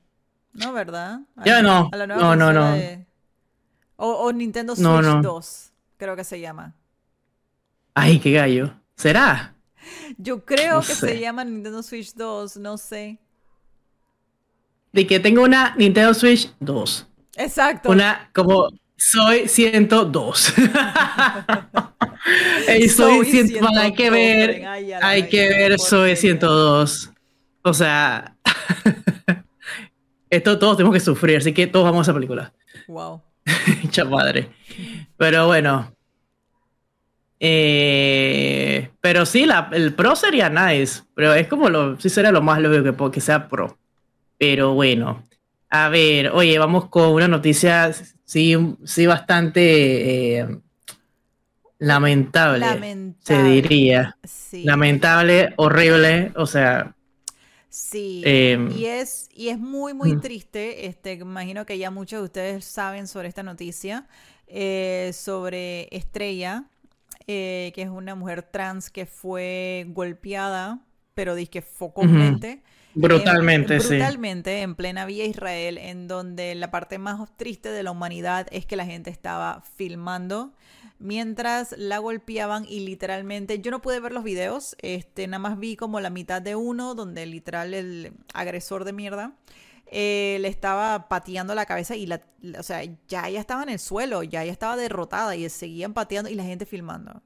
No, ¿verdad? A Ya la- no. a la nueva No, no, no. de- O, o Nintendo Switch No, no. 2, creo que se llama. Ay, qué gallo. ¿Será? Yo creo No que sé. se llama Nintendo Switch 2, no sé. De que tengo una Nintendo Switch 2. Exacto. Una como soy 102. (laughs) Ey, soy Soy 100 bueno, hay que 102, ver. Ay, la hay que ver, soy porquería. 102. O sea, (laughs) esto todos tenemos que sufrir, así que todos vamos a esa película. Wow. Hincha (laughs) madre. Pero bueno. Eh, pero sí, la, el pro sería nice. Pero es como lo, sí sería lo más lógico que, que sea pro. Pero bueno. A ver, oye, vamos con una noticia, sí, sí bastante eh, lamentable, se diría. Sí. Lamentable, horrible, o sea, Sí, Em, y es, y es muy, muy mm. triste. Este, imagino que ya muchos de ustedes saben sobre esta noticia, eh, sobre Estrella, eh, que es una mujer trans que fue golpeada, pero que focalmente. brutalmente, en, sí. brutalmente en plena vía Israel, en donde la parte más triste de la humanidad es que la gente estaba filmando mientras la golpeaban y literalmente yo no pude ver los videos, este nada más vi como la mitad de uno donde literal el agresor de mierda eh, le estaba pateando la cabeza y la, o sea, ya ella estaba en el suelo, ya ella estaba derrotada y seguían pateando y la gente filmando.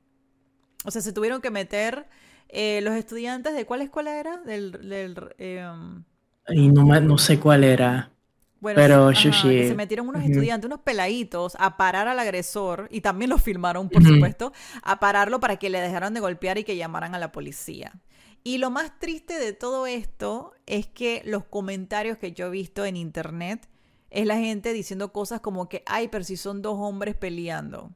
O sea, se tuvieron que meter eh, los estudiantes de cuál escuela era? Del, del em, Y no, me- no sé cuál era. bueno, Pero, ajá, que Shushi, se metieron unos estudiantes, unos peladitos, a parar al agresor, y también lo filmaron, por supuesto, a pararlo para que le dejaran de golpear y que llamaran a la policía. Y lo más triste de todo esto es que los comentarios que yo he visto en internet es la gente diciendo cosas como que, ay, pero si son dos hombres peleando.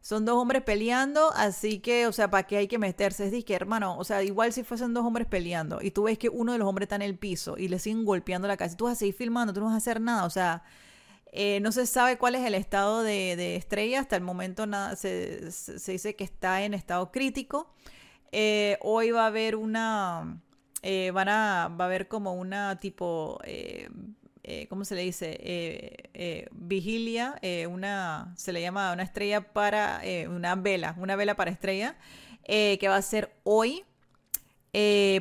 Son dos hombres peleando, así que, o sea, ¿para qué hay que meterse? Es de que, hermano, o sea, igual si fuesen dos hombres peleando y tú ves que uno de los hombres está en el piso y le siguen golpeando la cabeza, tú vas a seguir filmando, tú no vas a hacer nada, o sea, eh, no se sabe cuál es el estado de, de Estrella, hasta el momento nada, se, se- se dice que está en estado crítico. Eh, hoy va a haber una, eh, van a, va a haber como una tipo, eh, eh, ¿cómo se le dice? Eh, eh, vigilia, una, se le llama una estrella para, una vela, una vela para estrella, que va a ser hoy,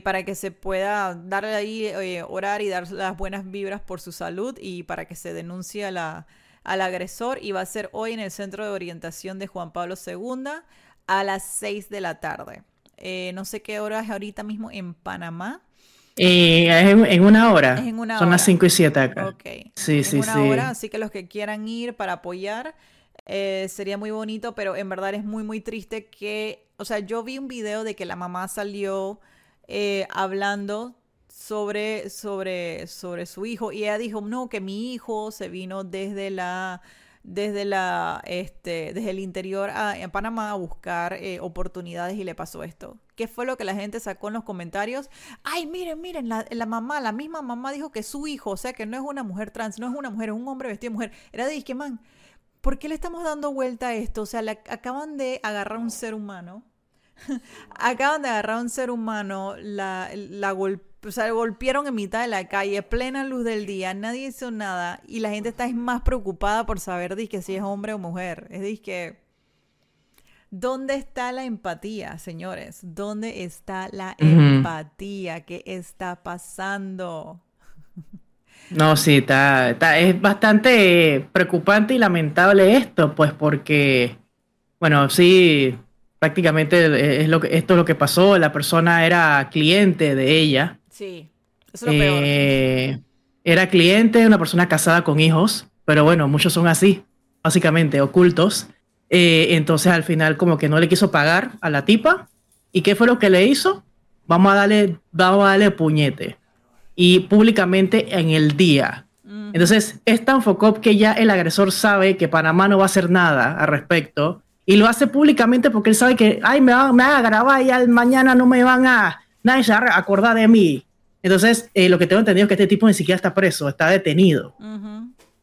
para que se pueda darle ahí, orar y dar las buenas vibras por su salud y para que se denuncie a la- al agresor. Y va a ser hoy en el Centro de Orientación de Juan Pablo II a las 6 de la tarde. Eh, no sé qué hora es ahorita mismo en Panamá. Eh, es en, una hora. Es en una Son las hora. 5 y 7 acá. Ok. Sí, en sí, una sí. hora, así que los que quieran ir para apoyar eh, sería muy bonito, pero en verdad es muy, muy triste que, o sea, yo vi un video de que la mamá salió eh, hablando sobre, sobre, sobre su hijo y ella dijo, no, que mi hijo se vino desde la desde la este desde el interior a, Panamá a buscar eh, oportunidades y le pasó esto. ¿Qué fue lo que la gente sacó en los comentarios? Ay, miren, miren, la, la mamá, la misma mamá dijo que su hijo, o sea, que no es una mujer trans, no es una mujer, es un hombre vestido de mujer. Era de que, man, ¿por qué le estamos dando vuelta a esto? O sea, le acaban de agarrar a un ser humano. (laughs) acaban de agarrar a un ser humano, la, la gol- o sea, golpearon en mitad de la calle, plena luz del día, nadie hizo nada y la gente está es más preocupada por saber si es hombre o mujer. Es que ¿Dónde está la empatía, señores? ¿Dónde está la empatía? ¿Qué está pasando? No, sí, está, está- es bastante preocupante y lamentable esto, pues porque, bueno, sí, prácticamente es lo que, esto es lo que pasó, la persona era cliente de ella, Sí, eso es lo peor. eh, era cliente, una persona casada con hijos, pero bueno, muchos son así, básicamente ocultos, Eh, entonces al final como que no le quiso pagar a la tipa, ¿y qué fue lo que le hizo? Vamos a darle, vamos a darle puñete y públicamente en el día. Ujú. Entonces, es tan focop que ya el agresor sabe que Panamá no va a hacer nada al respecto y lo hace públicamente porque él sabe que, ay, me van, me van a grabar y al mañana no me van a, nadie se va a acordar de mí. Entonces, eh, lo que tengo entendido es que este tipo ni siquiera está preso, está detenido.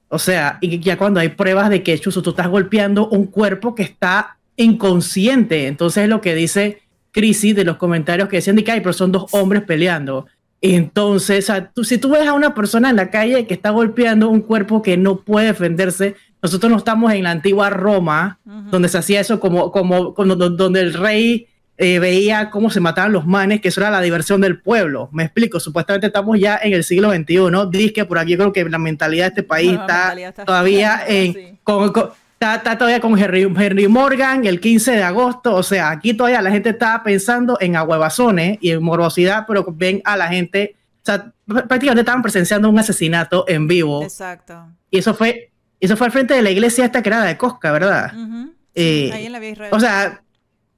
O sea, y ya cuando hay pruebas de que, Chuzo, tú estás golpeando un cuerpo que está inconsciente. Entonces, lo que dice Crisis de los comentarios que decían de que, ay, pero son dos hombres peleando. Entonces, o sea, tú- si tú ves a una persona en la calle que está golpeando un cuerpo que no puede defenderse, nosotros no estamos en la antigua Roma, donde se hacía eso como, como, como do- donde el rey eh, veía cómo se mataban los manes, que eso era la diversión del pueblo. Me explico, supuestamente estamos ya en el siglo XXI, ¿no? Dice que por aquí yo creo que la mentalidad de este país está, está- todavía en, Sí. con- con- está, está todavía con Henry, Henry Morgan el 15 de agosto, o sea, aquí todavía la gente está pensando en ahuevazones y en morbosidad, pero ven a la gente, o sea, pr- prácticamente estaban presenciando un asesinato en vivo. Exacto. Y eso fue, eso fue al frente de la iglesia esta que era de Cosca, ¿verdad? Ujú. Eh, Ahí en la Vía Israel. O sea,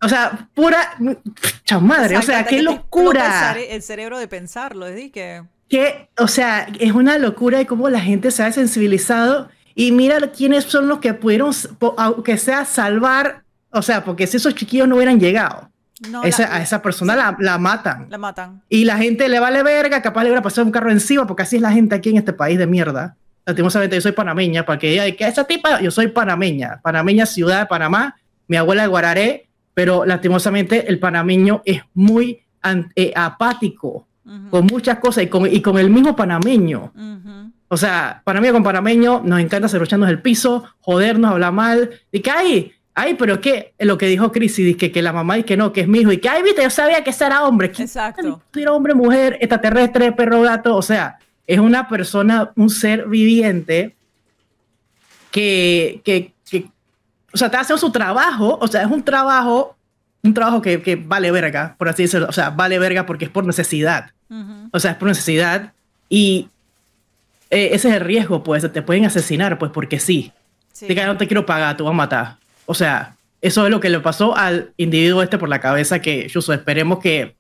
o sea, pura chamadre, o sea, qué locura. El, cere- el cerebro de pensarlo, es que Que, o sea, es una locura de cómo la gente se ha sensibilizado y mira quiénes son los que pudieron, aunque sea salvar, o sea, porque si esos chiquillos no hubieran llegado, no esa- la, a esa persona la, la matan. la matan. Y la gente le vale verga, capaz le hubiera pasado un carro encima, porque así es la gente aquí en este país de mierda. Lastimosamente yo soy panameña, para que diga de que esa tipa, yo soy panameña, panameña ciudad de Panamá, mi abuela de Guararé, pero lastimosamente el panameño es muy eh, apático con muchas cosas y con, y con el mismo panameño. O sea, panameño con panameño, nos encanta cerrocharnos el piso, jodernos, hablar mal, y que ay, ay, pero qué, lo que dijo Crisis, que, que la mamá y que no, que es mi hijo, y que ay, viste, yo sabía que ese era hombre. ¿Quién Exacto. era hombre, mujer, extraterrestre, perro, gato, o sea, es una persona, un ser viviente que, que, que o sea, está haciendo su trabajo, o sea, es un trabajo, un trabajo que, que vale verga, por así decirlo, o sea, vale verga porque es por necesidad, o sea, es por necesidad y eh, ese es el riesgo, pues, te pueden asesinar, pues, porque sí, Sí. Diga, no te quiero pagar, tú vas a matar. O sea, eso es lo que le pasó al individuo este por la cabeza que, Yuso, esperemos que,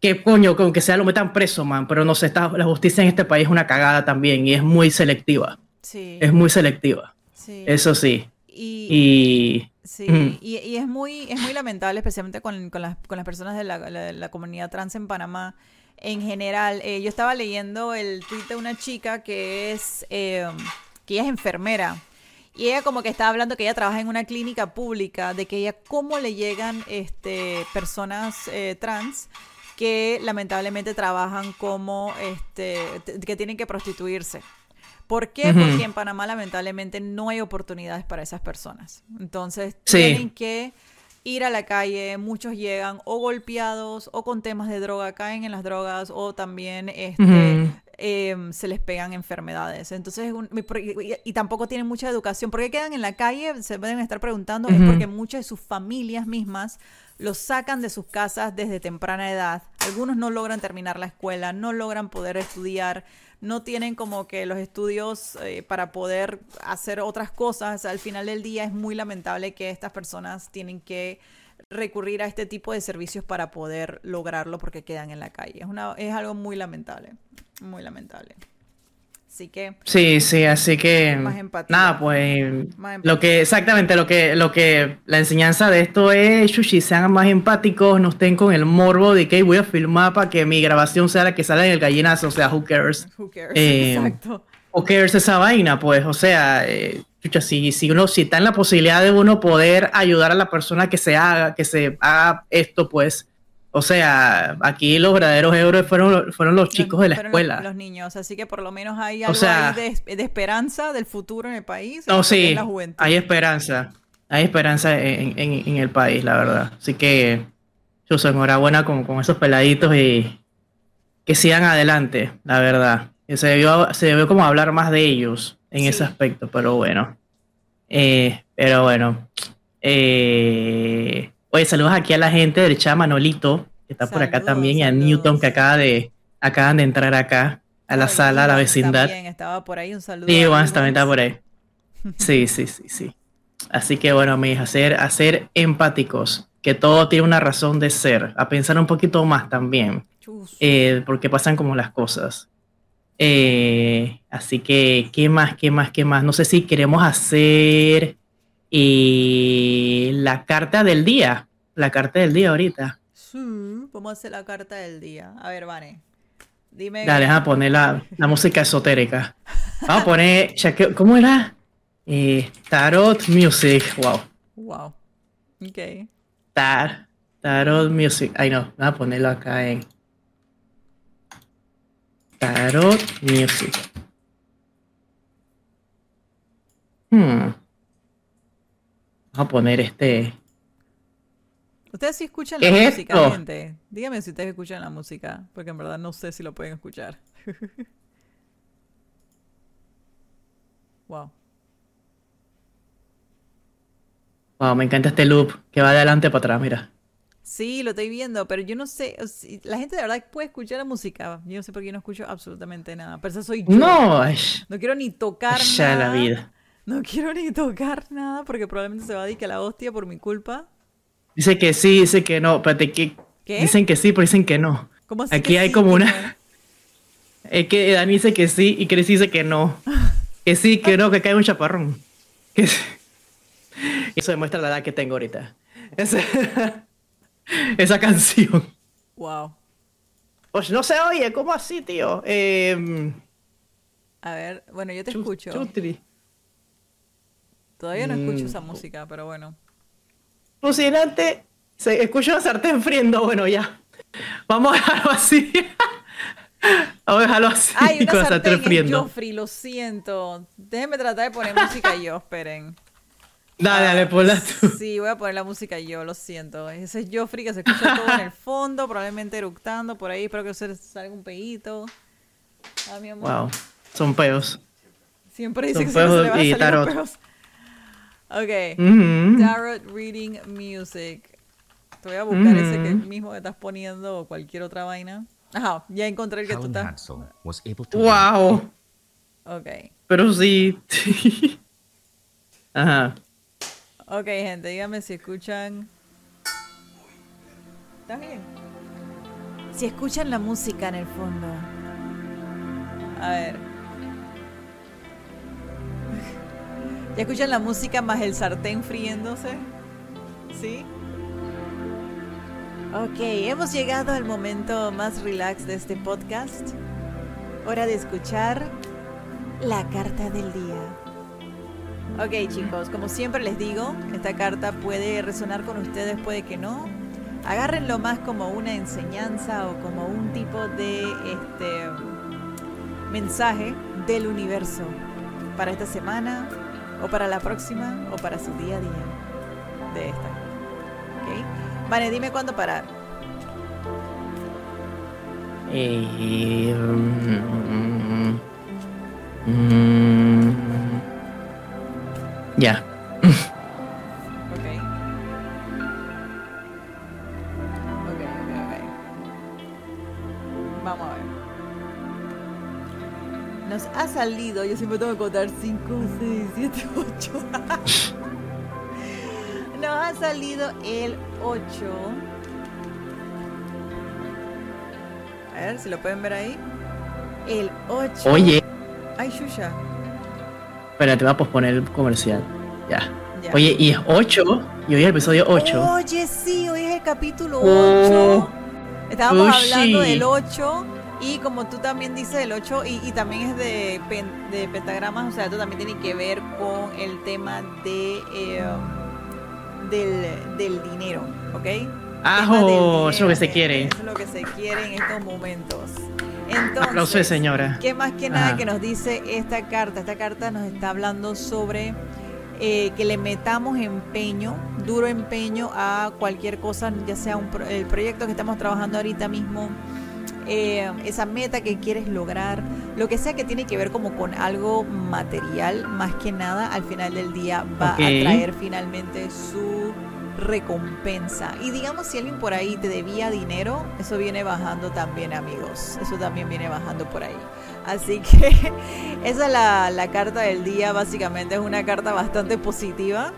que coño, con que sea lo metan preso, man. Pero no sé, está, la justicia en este país es una cagada también y es muy selectiva. Sí. Es muy selectiva. sí. Eso sí. Y, Y Sí, y, y es muy es muy lamentable, especialmente con, con las, con las personas de la, la- la comunidad trans en Panamá. En general, eh, yo estaba leyendo el tweet de una chica que es eh, que ella es enfermera y ella como que estaba hablando que ella trabaja en una clínica pública de que ella cómo le llegan este personas eh, trans que lamentablemente trabajan como este que tienen que prostituirse. ¿Por qué? Porque en Panamá lamentablemente no hay oportunidades para esas personas. Entonces Sí. tienen que ir a la calle, muchos llegan o golpeados o con temas de droga, caen en las drogas o también este, em, se les pegan enfermedades. Entonces, es un- y, y tampoco tienen mucha educación. ¿Por qué quedan en la calle? Se pueden estar preguntando. Es porque muchas de sus familias mismas los sacan de sus casas desde temprana edad. Algunos no logran terminar la escuela, no logran poder estudiar, no tienen como que los estudios eh, para poder hacer otras cosas. Al final del día es muy lamentable que estas personas tienen que recurrir a este tipo de servicios para poder lograrlo porque quedan en la calle. Es, una, es algo muy lamentable, muy lamentable. Así que sí, sí, así que Más empatía. nada, pues Más empatía. lo que exactamente lo que lo que la enseñanza de esto es, Shushi, sean más empáticos, no estén con el morbo de que voy a filmar para que mi grabación sea la que sale en el gallinazo, o sea, who cares. who cares? Eh, Exacto. o cares esa vaina, pues, o sea, eh, chucha, si, si uno, si está en la posibilidad de uno poder ayudar a la persona que se haga, que se haga esto, pues, o sea, aquí los verdaderos héroes fueron, fueron los chicos de la escuela. Los, los niños, así que por lo menos hay O algo sea- ahí de, de esperanza del futuro en el país. No, sí, es la juventud. hay esperanza, hay esperanza en, en- en el país, la verdad. Así que, yo soy enhorabuena con, con esos peladitos y que sigan adelante, la verdad. Se debió, se debió como hablar más de ellos en Sí. ese aspecto, pero bueno. Eh, pero bueno. Eh, oye, saludos aquí a la gente del chat Manolito, que está por acá Saludos, también, y a. Newton, que acaba de, acaban de entrar acá, a la Ay, sala, a la vecindad. También estaba por ahí, un saludo. Sí, Iván. también está por ahí. Sí, sí, sí, sí. Así que bueno, mis, hacer, hacer empáticos, que todo tiene una razón de ser, a pensar un poquito más también, eh, porque pasan como las cosas. Eh, así que, ¿qué más? ¿Qué más? ¿Qué más? No sé si queremos hacer eh, la carta del día. La carta del día ahorita. Sí, vamos a hacer la carta del día. A ver, Vane. Dime. Dale, vamos a poner la, la música esotérica. Vamos a poner, que- ¿cómo era? Eh, tarot Music. Wow. Wow. Ok. Tar, tarot Music. Ay, no, vamos a ponerlo acá en Tarot Music. Hmm. Vamos a poner este. Ustedes sí escuchan ¿Qué la es música, esto? gente. Díganme si ustedes escuchan la música, porque en verdad no sé si lo pueden escuchar. (laughs) wow. Wow, me encanta este loop que va de adelante para atrás, mira. Sí, lo estoy viendo, pero yo no sé. La gente de verdad puede escuchar la música. Yo no sé por qué no escucho absolutamente nada. Pero eso soy yo. No, No quiero ni tocar ya nada. la vida. No quiero ni tocar nada porque probablemente se va a dedicar la hostia por mi culpa. Dice que sí, dice que no. Espérate, que ¿Qué? dicen que sí, pero dicen que no. ¿Cómo así Aquí que hay sí, como que una- (laughs) Es que Dani dice que sí y Chris dice que no. (laughs) Que sí, que no, que cae un chaparrón. Que. Eso demuestra la edad que tengo ahorita. Esa, (laughs) esa canción. Wow. Pues no se oye, ¿cómo así, tío? Eh, A ver, bueno, yo te escucho. chutri. Todavía no escucho Mm. esa música, pero bueno. Alucinante. Se escucha una sartén friendo. Bueno, ya. Vamos a dejarlo así. (laughs) Vamos a dejarlo así. Ay, una con sartén en friendo. Joffrey, lo siento. Déjenme tratar de poner música yo, (laughs) esperen. Dale, dale, ponla tú. Sí, voy a poner la música yo, lo siento. Ese es Joffrey que se escucha todo en el (laughs) fondo, probablemente eructando por ahí. Espero que se salga un pedito. Ah, mi amor. Wow. Son peos. Siempre dice Son que se le peos van a y salir los peos. Ok. Mm. Tarot Reading Music. Te voy a buscar ese que mismo que estás poniendo o cualquier otra vaina. Ajá, ya encontré el que tú Helen estás. Hansel was able to Wow. Ok. Pero sí. (laughs) Ajá. Ok, gente, díganme si escuchan. ¿Estás bien? Si escuchan la música en el fondo. A ver. ¿Ya escuchan la música más el sartén friéndose? ¿Sí? Ok, hemos llegado al momento más relax de este podcast. Hora de escuchar la carta del día. Ok chicos, como siempre les digo, esta carta puede resonar con ustedes, puede que no. Agárrenlo más como una enseñanza o como un tipo de este mensaje del universo para esta semana o para la próxima o para su día a día de esta. ¿Ok? Vale, dime cuándo parar. Eh, mm, mm, ya. Salido, yo siempre tengo que contar 5, 6, 7, 8. Nos ha salido el 8. A ver si lo pueden ver ahí. El 8. Oye, Ay, Shusha. espérate, va a posponer el comercial. Ya. Ya. Oye, y es 8. Y hoy es el episodio 8. Oye, sí, hoy es el capítulo 8. Oh. Estábamos hablando del 8 y como tú también dices el 8 y, y también es de, pen- de pentagramas, o sea, esto también tiene que ver con el tema de eh, del, del dinero, ¿ok? ¡Ajo! Eso es lo que se quiere. Eso es lo que se quiere en estos momentos. Entonces, Aplauso de señora. ¿Qué más que nada Ajá. que nos dice esta carta? Esta carta nos está hablando sobre eh, que le metamos empeño, duro empeño a cualquier cosa, ya sea un pro- el proyecto que estamos trabajando ahorita mismo, eh, esa meta que quieres lograr, lo que sea que tiene que ver como con algo material, más que nada, al final del día va a traer finalmente su recompensa. Y digamos, si alguien por ahí te debía dinero, eso viene bajando también, amigos. Eso también viene bajando por ahí. Así que (laughs) esa es la, la carta del día. Básicamente es una carta bastante positiva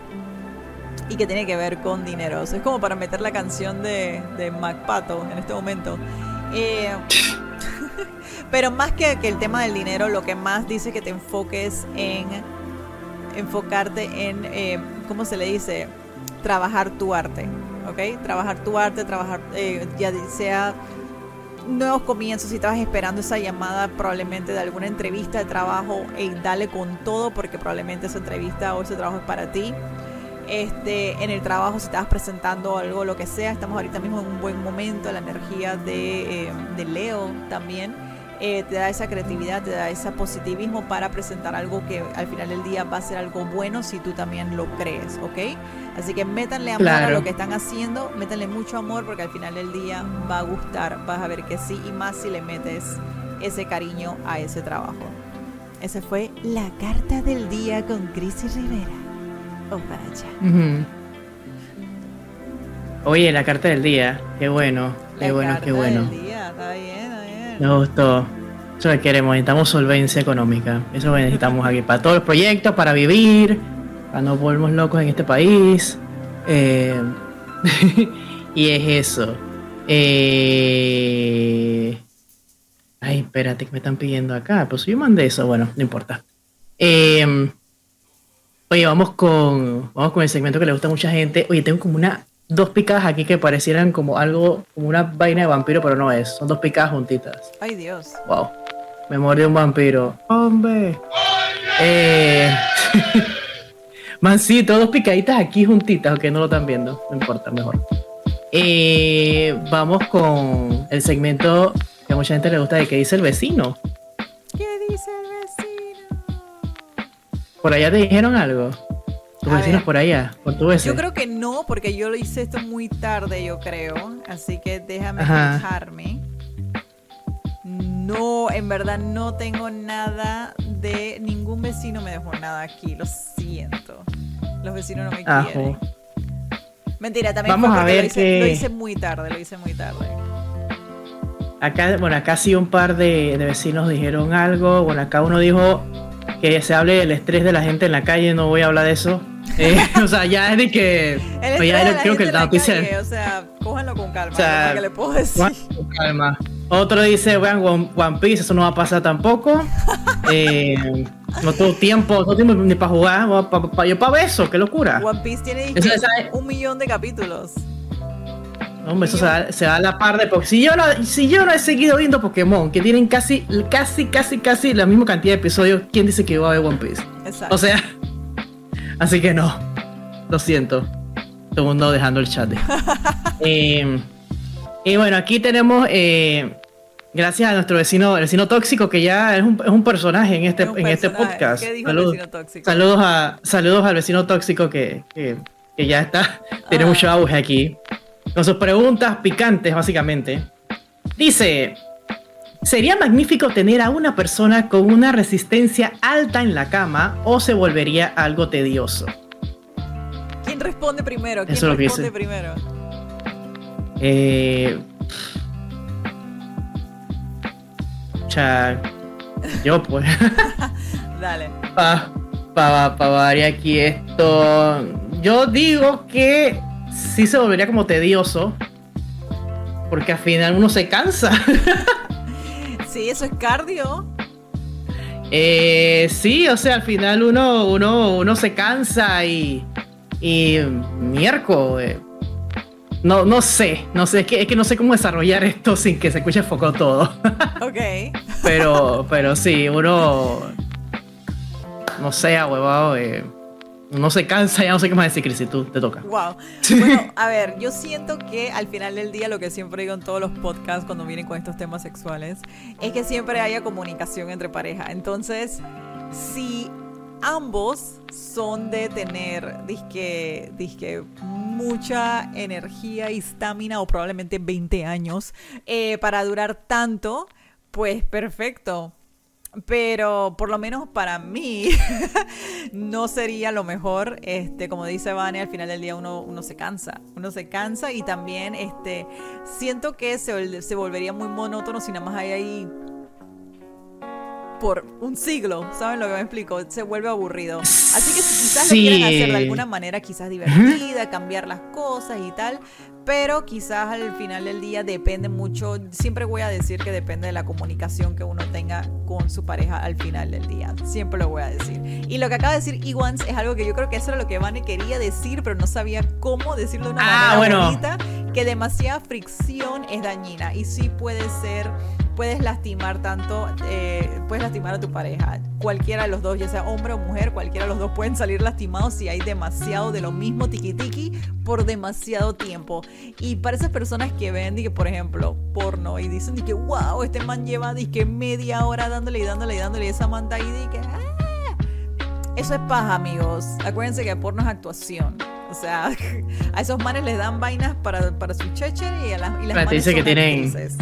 y que tiene que ver con dinero. O sea, es como para meter la canción de, de MacPato en este momento. Eh, (laughs) Pero más que, el tema del dinero, lo que más dice que te enfoques en enfocarte en, eh, ¿cómo se le dice? Trabajar tu arte, ¿ok? Trabajar tu arte, trabajar, eh, ya sea nuevos comienzos, si estabas esperando esa llamada probablemente de alguna entrevista de trabajo, y dale con todo porque probablemente esa entrevista o ese trabajo es para ti. Este, en el trabajo, si estabas presentando algo, lo que sea, estamos ahorita mismo en un buen momento, la energía de, eh, de Leo también eh, te da esa creatividad, te da ese positivismo para presentar algo que al final del día va a ser algo bueno si tú también lo crees, ¿ok? Así que métanle amor a lo que están haciendo, métanle mucho amor porque al final del día va a gustar, vas a ver que sí y más si le metes ese cariño a ese trabajo. Esa fue la carta del día con Cris Rivera. Para allá. Oye, la carta del día, qué bueno, qué bueno, qué bueno. Del día, está bien. Me gustó. Eso que queremos, necesitamos solvencia económica. Eso necesitamos aquí para todos los proyectos, para vivir, para no volvernos locos en este país. Eh, (laughs) y es eso. Eh, ay, espérate, que me están pidiendo acá. Pues yo mandé eso, bueno, no importa. Eh, oye, vamos con, vamos con el segmento que le gusta a mucha gente. Oye, tengo como una dos picadas aquí que parecieran como algo, como una vaina de vampiro, pero no es. Son dos picadas juntitas. Ay, Dios. Wow. Me mordió un vampiro. ¡Hombre! Eh... (laughs) Mancito, dos picaditas aquí juntitas, ok, no lo están viendo. No importa, mejor. Eh, vamos con el segmento que a mucha gente le gusta de qué dice el vecino. ¿Por allá te dijeron algo? ¿Tus vecinos por allá? ¿Por tu Yo creo que no, porque yo lo hice esto muy tarde, yo creo. Así que déjame fijarme. No, en verdad no tengo nada de. Ningún vecino me dejó nada aquí, lo siento. Los vecinos no me quieren. Mentira, también Vamos a ver lo, hice, lo hice muy tarde, lo hice muy tarde. Acá, bueno, acá sí un par de, de vecinos dijeron algo. Bueno, acá uno dijo que se hable del estrés de la gente en la calle, no voy a hablar de eso. (laughs) Eh, (laughs) o sea, ya es de que. Pues ya creo que la noticia. o sea, cójanlo con calma. O sea, que le puedo decir. Con calma. Otro dice, vean, One, Piece, eso no va a pasar tampoco. (laughs) eh, no tengo tiempo, no tengo ni para jugar. yo para eso, qué locura. One Piece tiene un millón de capítulos. Hombre, eso se da, a la par de porque si yo no, si yo no he seguido viendo Pokémon, que tienen casi, casi, casi, casi la misma cantidad de episodios, ¿quién dice que va a ver One Piece? Exacto. O sea, (laughs) así que no. Lo siento. Todo el mundo dejando el chat. (laughs) eh, y bueno, aquí tenemos, eh, gracias a nuestro vecino, el vecino tóxico, que ya es un, es un personaje en este, en este podcast. ¿Qué dijo saludos, el vecino tóxico? Saludos, a, saludos al vecino tóxico que, que, que ya está, (laughs) tiene ah. mucho auge aquí con sus preguntas picantes, básicamente. Dice, ¿sería magnífico tener a una persona con una resistencia alta en la cama o se volvería algo tedioso? ¿Quién responde primero? ¿Quién Eso responde primero? Eh... yo pues. Dale. Para pa, pa, aquí esto. Yo digo que sí se volvería como tedioso. Porque al final uno se cansa. (laughs) sí, eso es cardio. Eh, sí, o sea, al final uno, uno, uno se cansa y. Y. Miércoles. No, no sé, no sé, es que, es que no sé cómo desarrollar esto sin que se escuche foco todo. (laughs) ok. pero, pero sí, uno. No sé, huevado. Eh, no se cansa, ya no sé qué más decir, Cris, tú te toca. Wow. Bueno, a ver, yo siento que al final del día, lo que siempre digo en todos los podcasts cuando vienen con estos temas sexuales, es que siempre haya comunicación entre pareja. Entonces, si ambos son de tener, disque, disque mucha energía y estamina, o probablemente 20 años, eh, para durar tanto, pues perfecto pero por lo menos para mí (laughs) no sería lo mejor, este, como dice Vane, al final del día uno, uno se cansa, uno se cansa y también este, siento que se, se volvería muy monótono si nada más hay ahí por un siglo, ¿saben lo que me explico? Se vuelve aburrido. Así que si quizás Sí. lo quieren hacer de alguna manera quizás divertida, cambiar las cosas y tal, pero quizás al final del día depende mucho, siempre voy a decir que depende de la comunicación que uno tenga con su pareja al final del día, siempre lo voy a decir. Y lo que acaba de decir Iwans es algo que yo creo que eso era lo que Vane quería decir, pero no sabía cómo decirlo de una Ah, manera bueno. bonita, que demasiada fricción es dañina y sí puede ser puedes lastimar tanto, eh, puedes lastimar a tu pareja. Cualquiera de los dos, ya sea hombre o mujer, cualquiera de los dos pueden salir lastimados si hay demasiado de lo mismo tiki tiki por demasiado tiempo. Y para esas personas que ven, que por ejemplo, porno y dicen que wow, este man lleva que media hora dándole y dándole y dándole y esa manta y que "Ah". eso es paja, amigos. Acuérdense que porno es actuación. O sea, (laughs) a esos manes les dan vainas para, para su cheche y, a las, y las Pero te manes dice que son tienen- actrices.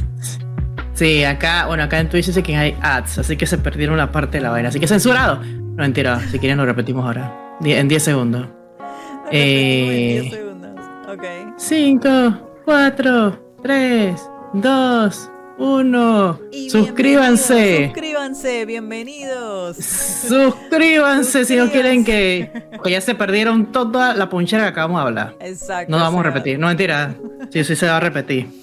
Sí, acá, bueno, acá en Twitch dice que hay ads, así que se perdieron la parte de la vaina. Así que censurado. No, mentira, si quieren lo repetimos ahora. En 10 segundos. Lo repetimos en Eh, 10 segundos. Ok. 5, 4, 3, 2, 1. Y Suscríbanse. bienvenidos, Suscríbanse, bienvenidos. Suscríbanse si no quieren que. Porque ya se perdieron toda la ponchera que acabamos de hablar. Exacto. No o vamos a repetir. No, mentira. Sí, sí se va a repetir.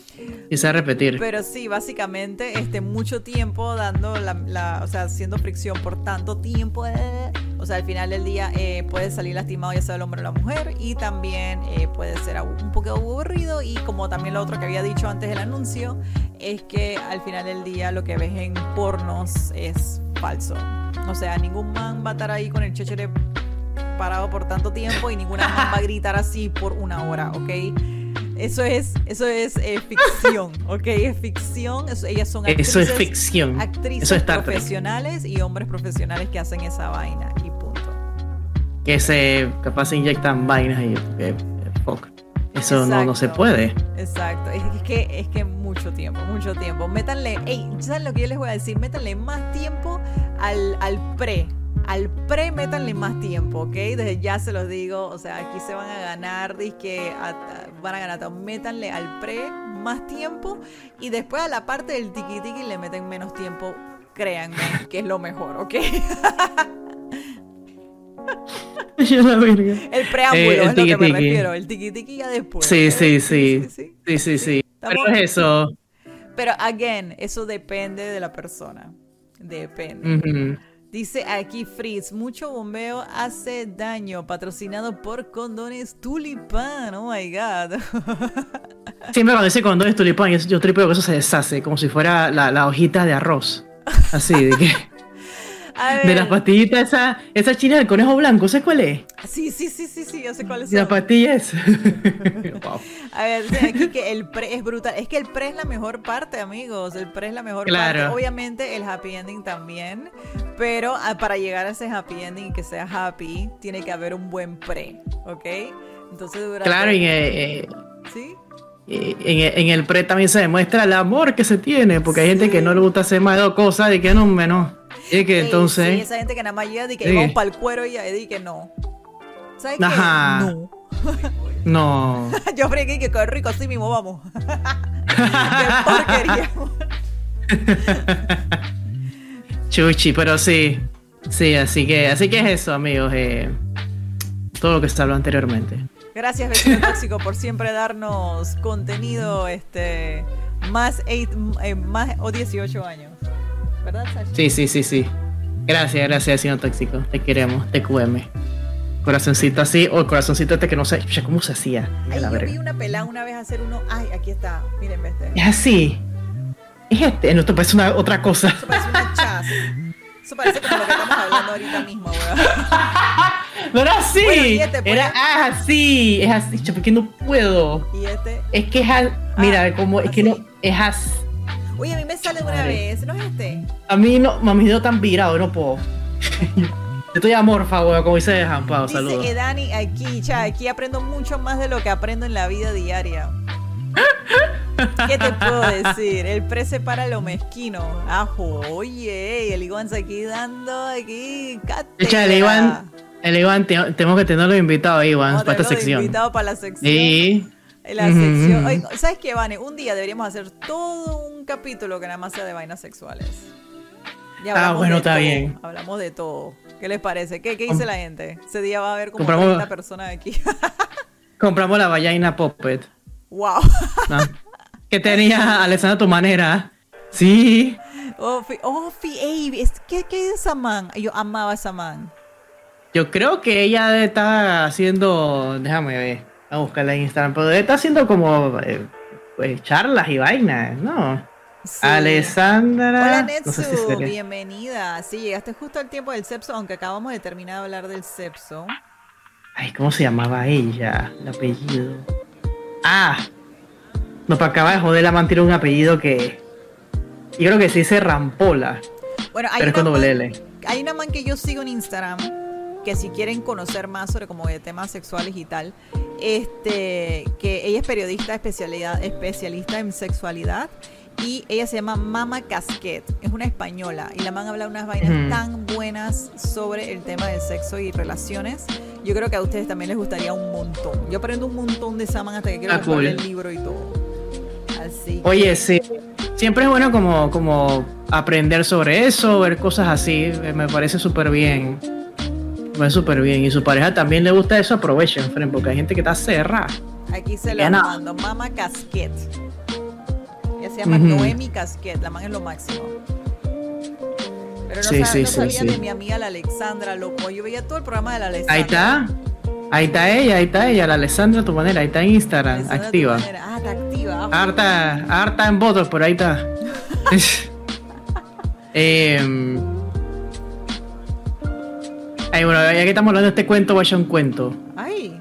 A repetir. Pero sí, básicamente, este, mucho tiempo dando la, la- o sea, haciendo fricción por tanto tiempo, eh, o sea, al final del día eh, puede salir lastimado ya sea el hombre o la mujer y también eh, puede ser un poco aburrido y como también lo otro que había dicho antes del anuncio, es que al final del día lo que ves en pornos es falso. O sea, ningún man va a estar ahí con el chéchere parado por tanto tiempo y ninguna man va a (laughs) gritar así por una hora, ¿ok? Eso es, eso es eh, ficción, (laughs) ¿ok? Es ficción. eso- ellas son actrices, Eso es ficción. actrices es profesionales y hombres profesionales que hacen esa vaina y punto. Que se capaz se inyectan vainas y. que- fuck. Eso no, no se puede. Exacto, es que es que mucho tiempo, mucho tiempo. Métanle, ey, ¿saben lo que yo les voy a decir? Métanle más tiempo al, al pre. Al pre, métanle más tiempo, ¿ok? Desde ya se los digo, o sea, aquí se van a ganar, que van a ganar, todo. métanle al pre más tiempo y después a la parte del tiki tiki le meten menos tiempo, créanme, que es lo mejor, ¿ok? (laughs) Yo la verga. El preámbulo Eh, el es lo que me refiero, el tiki tiki ya después. Sí, sí, sí. sí. Sí, sí, Pero es eso. Pero, again, eso depende de la persona. Depende. Ujú. Dice aquí Fritz, mucho bombeo hace daño, patrocinado por condones tulipán. Oh my god. (laughs) Siempre cuando dice condón es tulipán, yo tripeo que eso se deshace, como si fuera la, la hojita de arroz. Así, de que. (laughs) De las pastillitas, esa, esa china del conejo blanco, ¿sabes cuál es? Sí, sí, sí, sí, sí, yo sé cuáles Y las pastillas. (laughs) Wow. A ver, dice aquí que el pre es brutal. Es que el pre es la mejor parte, amigos. El pre es la mejor Claro. parte. Obviamente el happy ending también. Pero ah, para llegar a ese happy ending y que sea happy, tiene que haber un buen pre. ¿Ok? Entonces durante... Claro, y eh, eh, ¿Sí? En, el pre también se demuestra el amor que se tiene, porque hay gente que no le gusta hacer más de dos cosas y que no menos. Y que Sí, entonces. Sí, esa gente que nada más llega y que Sí. vamos para el cuero y di que no. ¿Sabes qué? No. (laughs) No. (laughs) Yo fregué que qué rico así mismo, vamos. (laughs) qué porquería. Chuchi, pero sí. Sí, así que, así que es eso, amigos. eh, todo lo que se habló anteriormente. Gracias, vecino tóxico, por siempre darnos contenido este más, eight- eh, más o 18 años. ¿Verdad, Sashi? Sí, sí, sí, sí. Gracias, gracias, señor tóxico. Te queremos, te QM. Corazoncito así, o el corazoncito este que no sé, chucha, ¿cómo se hacía? Ay, la yo vi una pelada una vez hacer uno. Ay, aquí está. Miren, este. Es así. Es este, no, esto parece una otra cosa. Eso parece una chas. (laughs) Eso parece como lo que estamos hablando ahorita mismo, weón. (laughs) No era así. Bueno, y este, pues. era ah, así, es así, chucha, porque no puedo. Y este. Es que es a- mira, como es que no así. es así. Oye, a mí me sale una vez. ¿No es este? A mí no, mami, yo tan virado, no puedo. Yo (laughs) estoy amorfa, weón, como dice Jampao, Dice saludos. Edani aquí, cha, aquí aprendo mucho más de lo que aprendo en la vida diaria. (laughs) (laughs) ¿Qué te puedo (laughs) decir? El pre separa lo mezquino. Ajo, oye, el Iguan se aquí dando aquí. Echa, el Iván, el Iván, te- tenemos que tenerlo invitado, Iván, a para esta de sección. invitado para la sección. Sí. La sección. Oye, ¿Sabes qué, Vane? Un día deberíamos hacer todo un capítulo que nada más sea de vainas sexuales. Ya Ah, bueno, de está todo, bien. Hablamos de todo. ¿Qué les parece? ¿Qué, qué dice Com- la gente? Ese día va a haber como Compramos- 30 personas aquí. (laughs) Compramos la vallaina Puppet. wow. ¿no? Que tenía Alessandra a tu manera. Sí. Oh, oh, Fi- ey, es- ¿qué, ¿qué es esa man? Yo amaba esa man. Yo creo que ella está haciendo. Déjame ver. A buscarla en Instagram. Pero está haciendo como. eh, pues, charlas y vainas, ¿no? Sí. Alessandra. Hola no Netsu, sé si bienvenida. Sí, llegaste justo al tiempo del sepso, aunque acabamos de terminar de hablar del sepso. Ay, ¿cómo se llamaba ella? El apellido. Ah. No, para acabar de joder, la man tiene un apellido que. Yo creo que se dice Rampola. Bueno, hay Pero es con una, man, L. hay una man que yo sigo en Instagram que si quieren conocer más sobre como de temas sexuales y tal, este, que ella es periodista especialidad, especialista en sexualidad y ella se llama Mama Casquet, es una española y la man habla unas vainas Ujú. tan buenas sobre el tema del sexo y relaciones. Yo creo que a ustedes también les gustaría un montón. Yo aprendo un montón de esa man hasta que quiero Ah, comprar el cool. libro y todo. Así. Oye, sí. Siempre es bueno como, como aprender sobre eso, ver cosas así. eh, Me parece súper bien. Me parece súper bien. Y su pareja también le gusta eso, aprovechen, friend, porque hay gente que está cerrada. Aquí se lo mando. Mama Casquet. Ella se llama Ujú. Noemi Casquet. La man es lo máximo. Pero no, Sí, no sabía sí. de mi amiga la Alexandra, loco. Yo veía todo el programa de la Alexandra. Ahí está.Í está ella, ahí está ella, la Alessandra a tu manera, ahí está en Instagram, activa. manera. Ah, está activa. Ah, Harta, harta en votos, pero ahí está. (laughs) Em, ay, bueno, ya que estamos hablando de este cuento, vaya un cuento. Ay.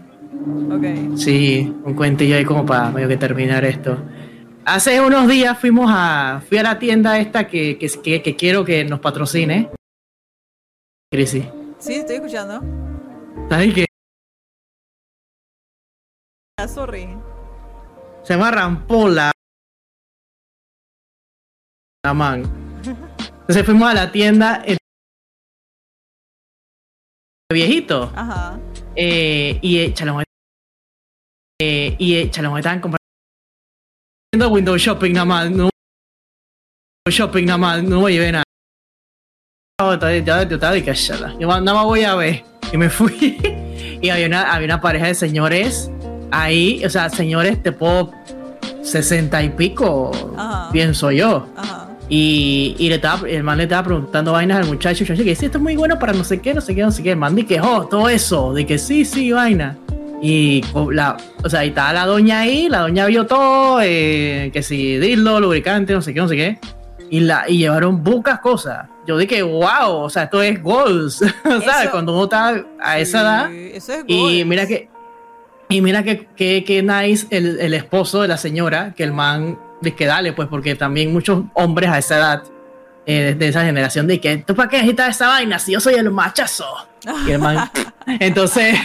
Ok. Sí, un cuentillo ahí como para medio que terminar esto. Hace unos días fuimos a, fui a la tienda esta que, que, que, que quiero que nos patrocine. Crisis. Sí, estoy escuchando. ¿Sabes qué? Ah, sorry. Se llama Rampola. La man. (laughs) Entonces fuimos a la tienda. eh, viejito. Ajá. Eh, y eh, Chalón. Eh, y eh, Chalón estaban comprando. Windows Shopping nada más. No. Shopping nada más. No voy a ver nada. Yo nada más voy a ver. Y me fui. (laughs) y había una, había una pareja de señores ahí. O sea, señores te puedo. 60 y pico. Ajá. Pienso yo. Ajá. Y, y le estaba, el man le estaba preguntando vainas al muchacho. Yo que sí, esto es muy bueno para no sé qué, no sé qué, no sé qué. El man que, oh, todo eso. De que sí, sí, vaina. Y co- la, o sea, y estaba la doña ahí, la doña vio todo, eh, que si dildo, lubricante, no sé qué, no sé qué. Y, la, y llevaron pocas cosas. Yo dije, wow, o sea, esto es goals. (laughs) ¿Sabes? Cuando uno está a esa edad. Eso es Y goals. mira que, y mira que, que, que nice el, el esposo de la señora, que el man, de que dale, pues, porque también muchos hombres a esa edad, eh, de esa generación, de que, ¿tú para qué necesitas esa vaina si yo soy el machazo? (laughs) Y el man, entonces,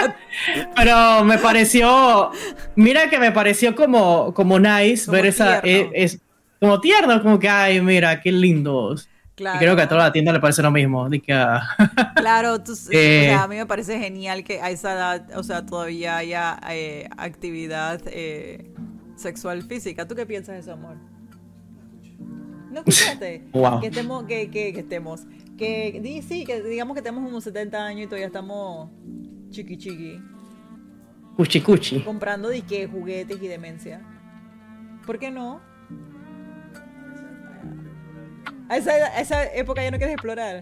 (laughs) pero me pareció, mira que me pareció como, como nice Como ver esa, tierno. eh, es, como tierno, como que, ay, mira, qué lindos. Claro. Y creo que a toda la tienda le parece lo mismo. (laughs) Claro, tú- o Eh. sea, a mí me parece genial que a esa edad, o sea, todavía haya eh, actividad eh, sexual física. ¿Tú qué piensas de eso, amor? No. Wow. Que estemos, que, que, que estemos. Que, sí, que digamos que tenemos unos 70 años y todavía estamos chiqui chiqui. cuchi cuchi. Comprando de qué juguetes y demencia. ¿Por qué no? A esa, a esa época ya no quieres explorar.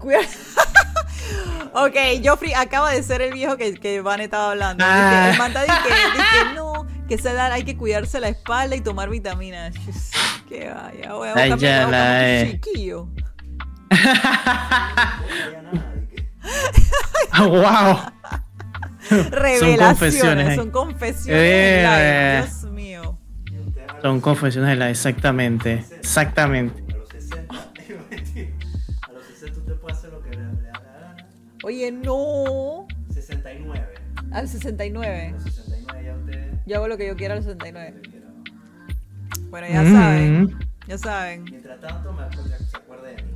Cuidar. (laughs) ok, Joffrey acaba de ser el viejo que, que Van estaba hablando. Ah. el dice dice no, que esa edad hay que cuidarse la espalda y tomar vitaminas. Que vaya, voy a Ay, buscar, un chiquillo. (laughs) wow. (laughs) Revelaciones, confesiones, son confesiones. Eh, Dios mío. Son confesiones de la exactamente. Exactamente. A los 60. A los 60 usted puede hacer lo que le, da la gana. Oye, no. 69. Al A 69. los 69 ya usted. Yo hago lo que yo quiera al 69. usted quiera. Bueno, ya Mm. saben. Ya saben. Mientras tanto, me acuerdo, se acuerde de mí.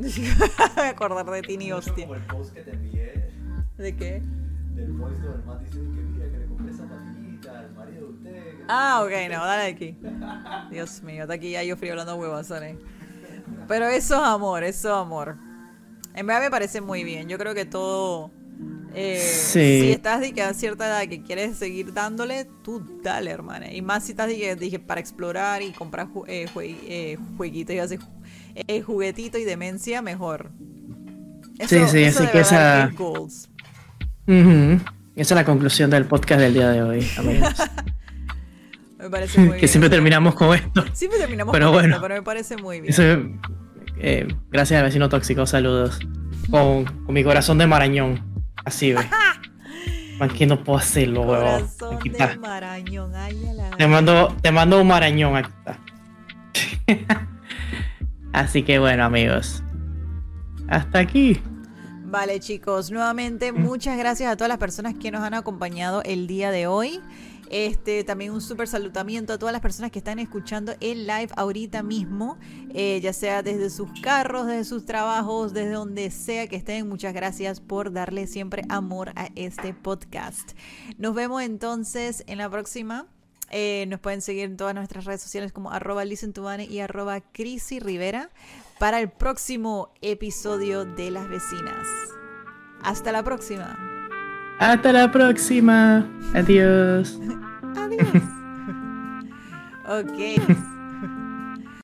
(laughs) Voy acordar de ti ni hostia. Como el post que te envié ¿De qué? del voice donde el man dice que Ah, ok, no, dale aquí. Dios mío, está aquí ya yo frío hablando huevazones. Pero eso es amor, eso es amor. En verdad me parece muy bien. Yo creo que todo. eh, Sí. Si estás de que a cierta edad que quieres seguir dándole, tú dale, hermana. Y más si estás de que, dije, para explorar y comprar ju- eh, jue- eh, jueguitos y así, ju- eh, juguetito y demencia, mejor. Sí, sí, así de que esa- es goals. Ujú. Esa es la conclusión del podcast del día de hoy, amigos. (laughs) Me parece muy (laughs) que bien. siempre terminamos con esto. Siempre terminamos Pero con bueno. esto, pero me parece muy bien. Eso, eh, gracias al vecino tóxico, saludos. Con, con mi corazón de marañón. Así, ve. Man, que no puedo hacerlo. Corazón Aquí de está. marañón. Ay, a la- Te mando, te mando un marañón aquí está. (laughs) Así que bueno, amigos. Hasta aquí. Vale, chicos, nuevamente muchas gracias a todas las personas que nos han acompañado el día de hoy. Este, también un súper salutamiento a todas las personas que están escuchando el live ahorita mismo, eh, ya sea desde sus carros, desde sus trabajos, desde donde sea que estén. Muchas gracias por darle siempre amor a este podcast. Nos vemos entonces en la próxima. Eh, nos pueden seguir en todas nuestras redes sociales como arroba listentubane y arroba Crisi Rivera para el próximo episodio de Las Vecinas. Hasta la próxima. Hasta la próxima. Adiós. (laughs) Adiós. (laughs) ok.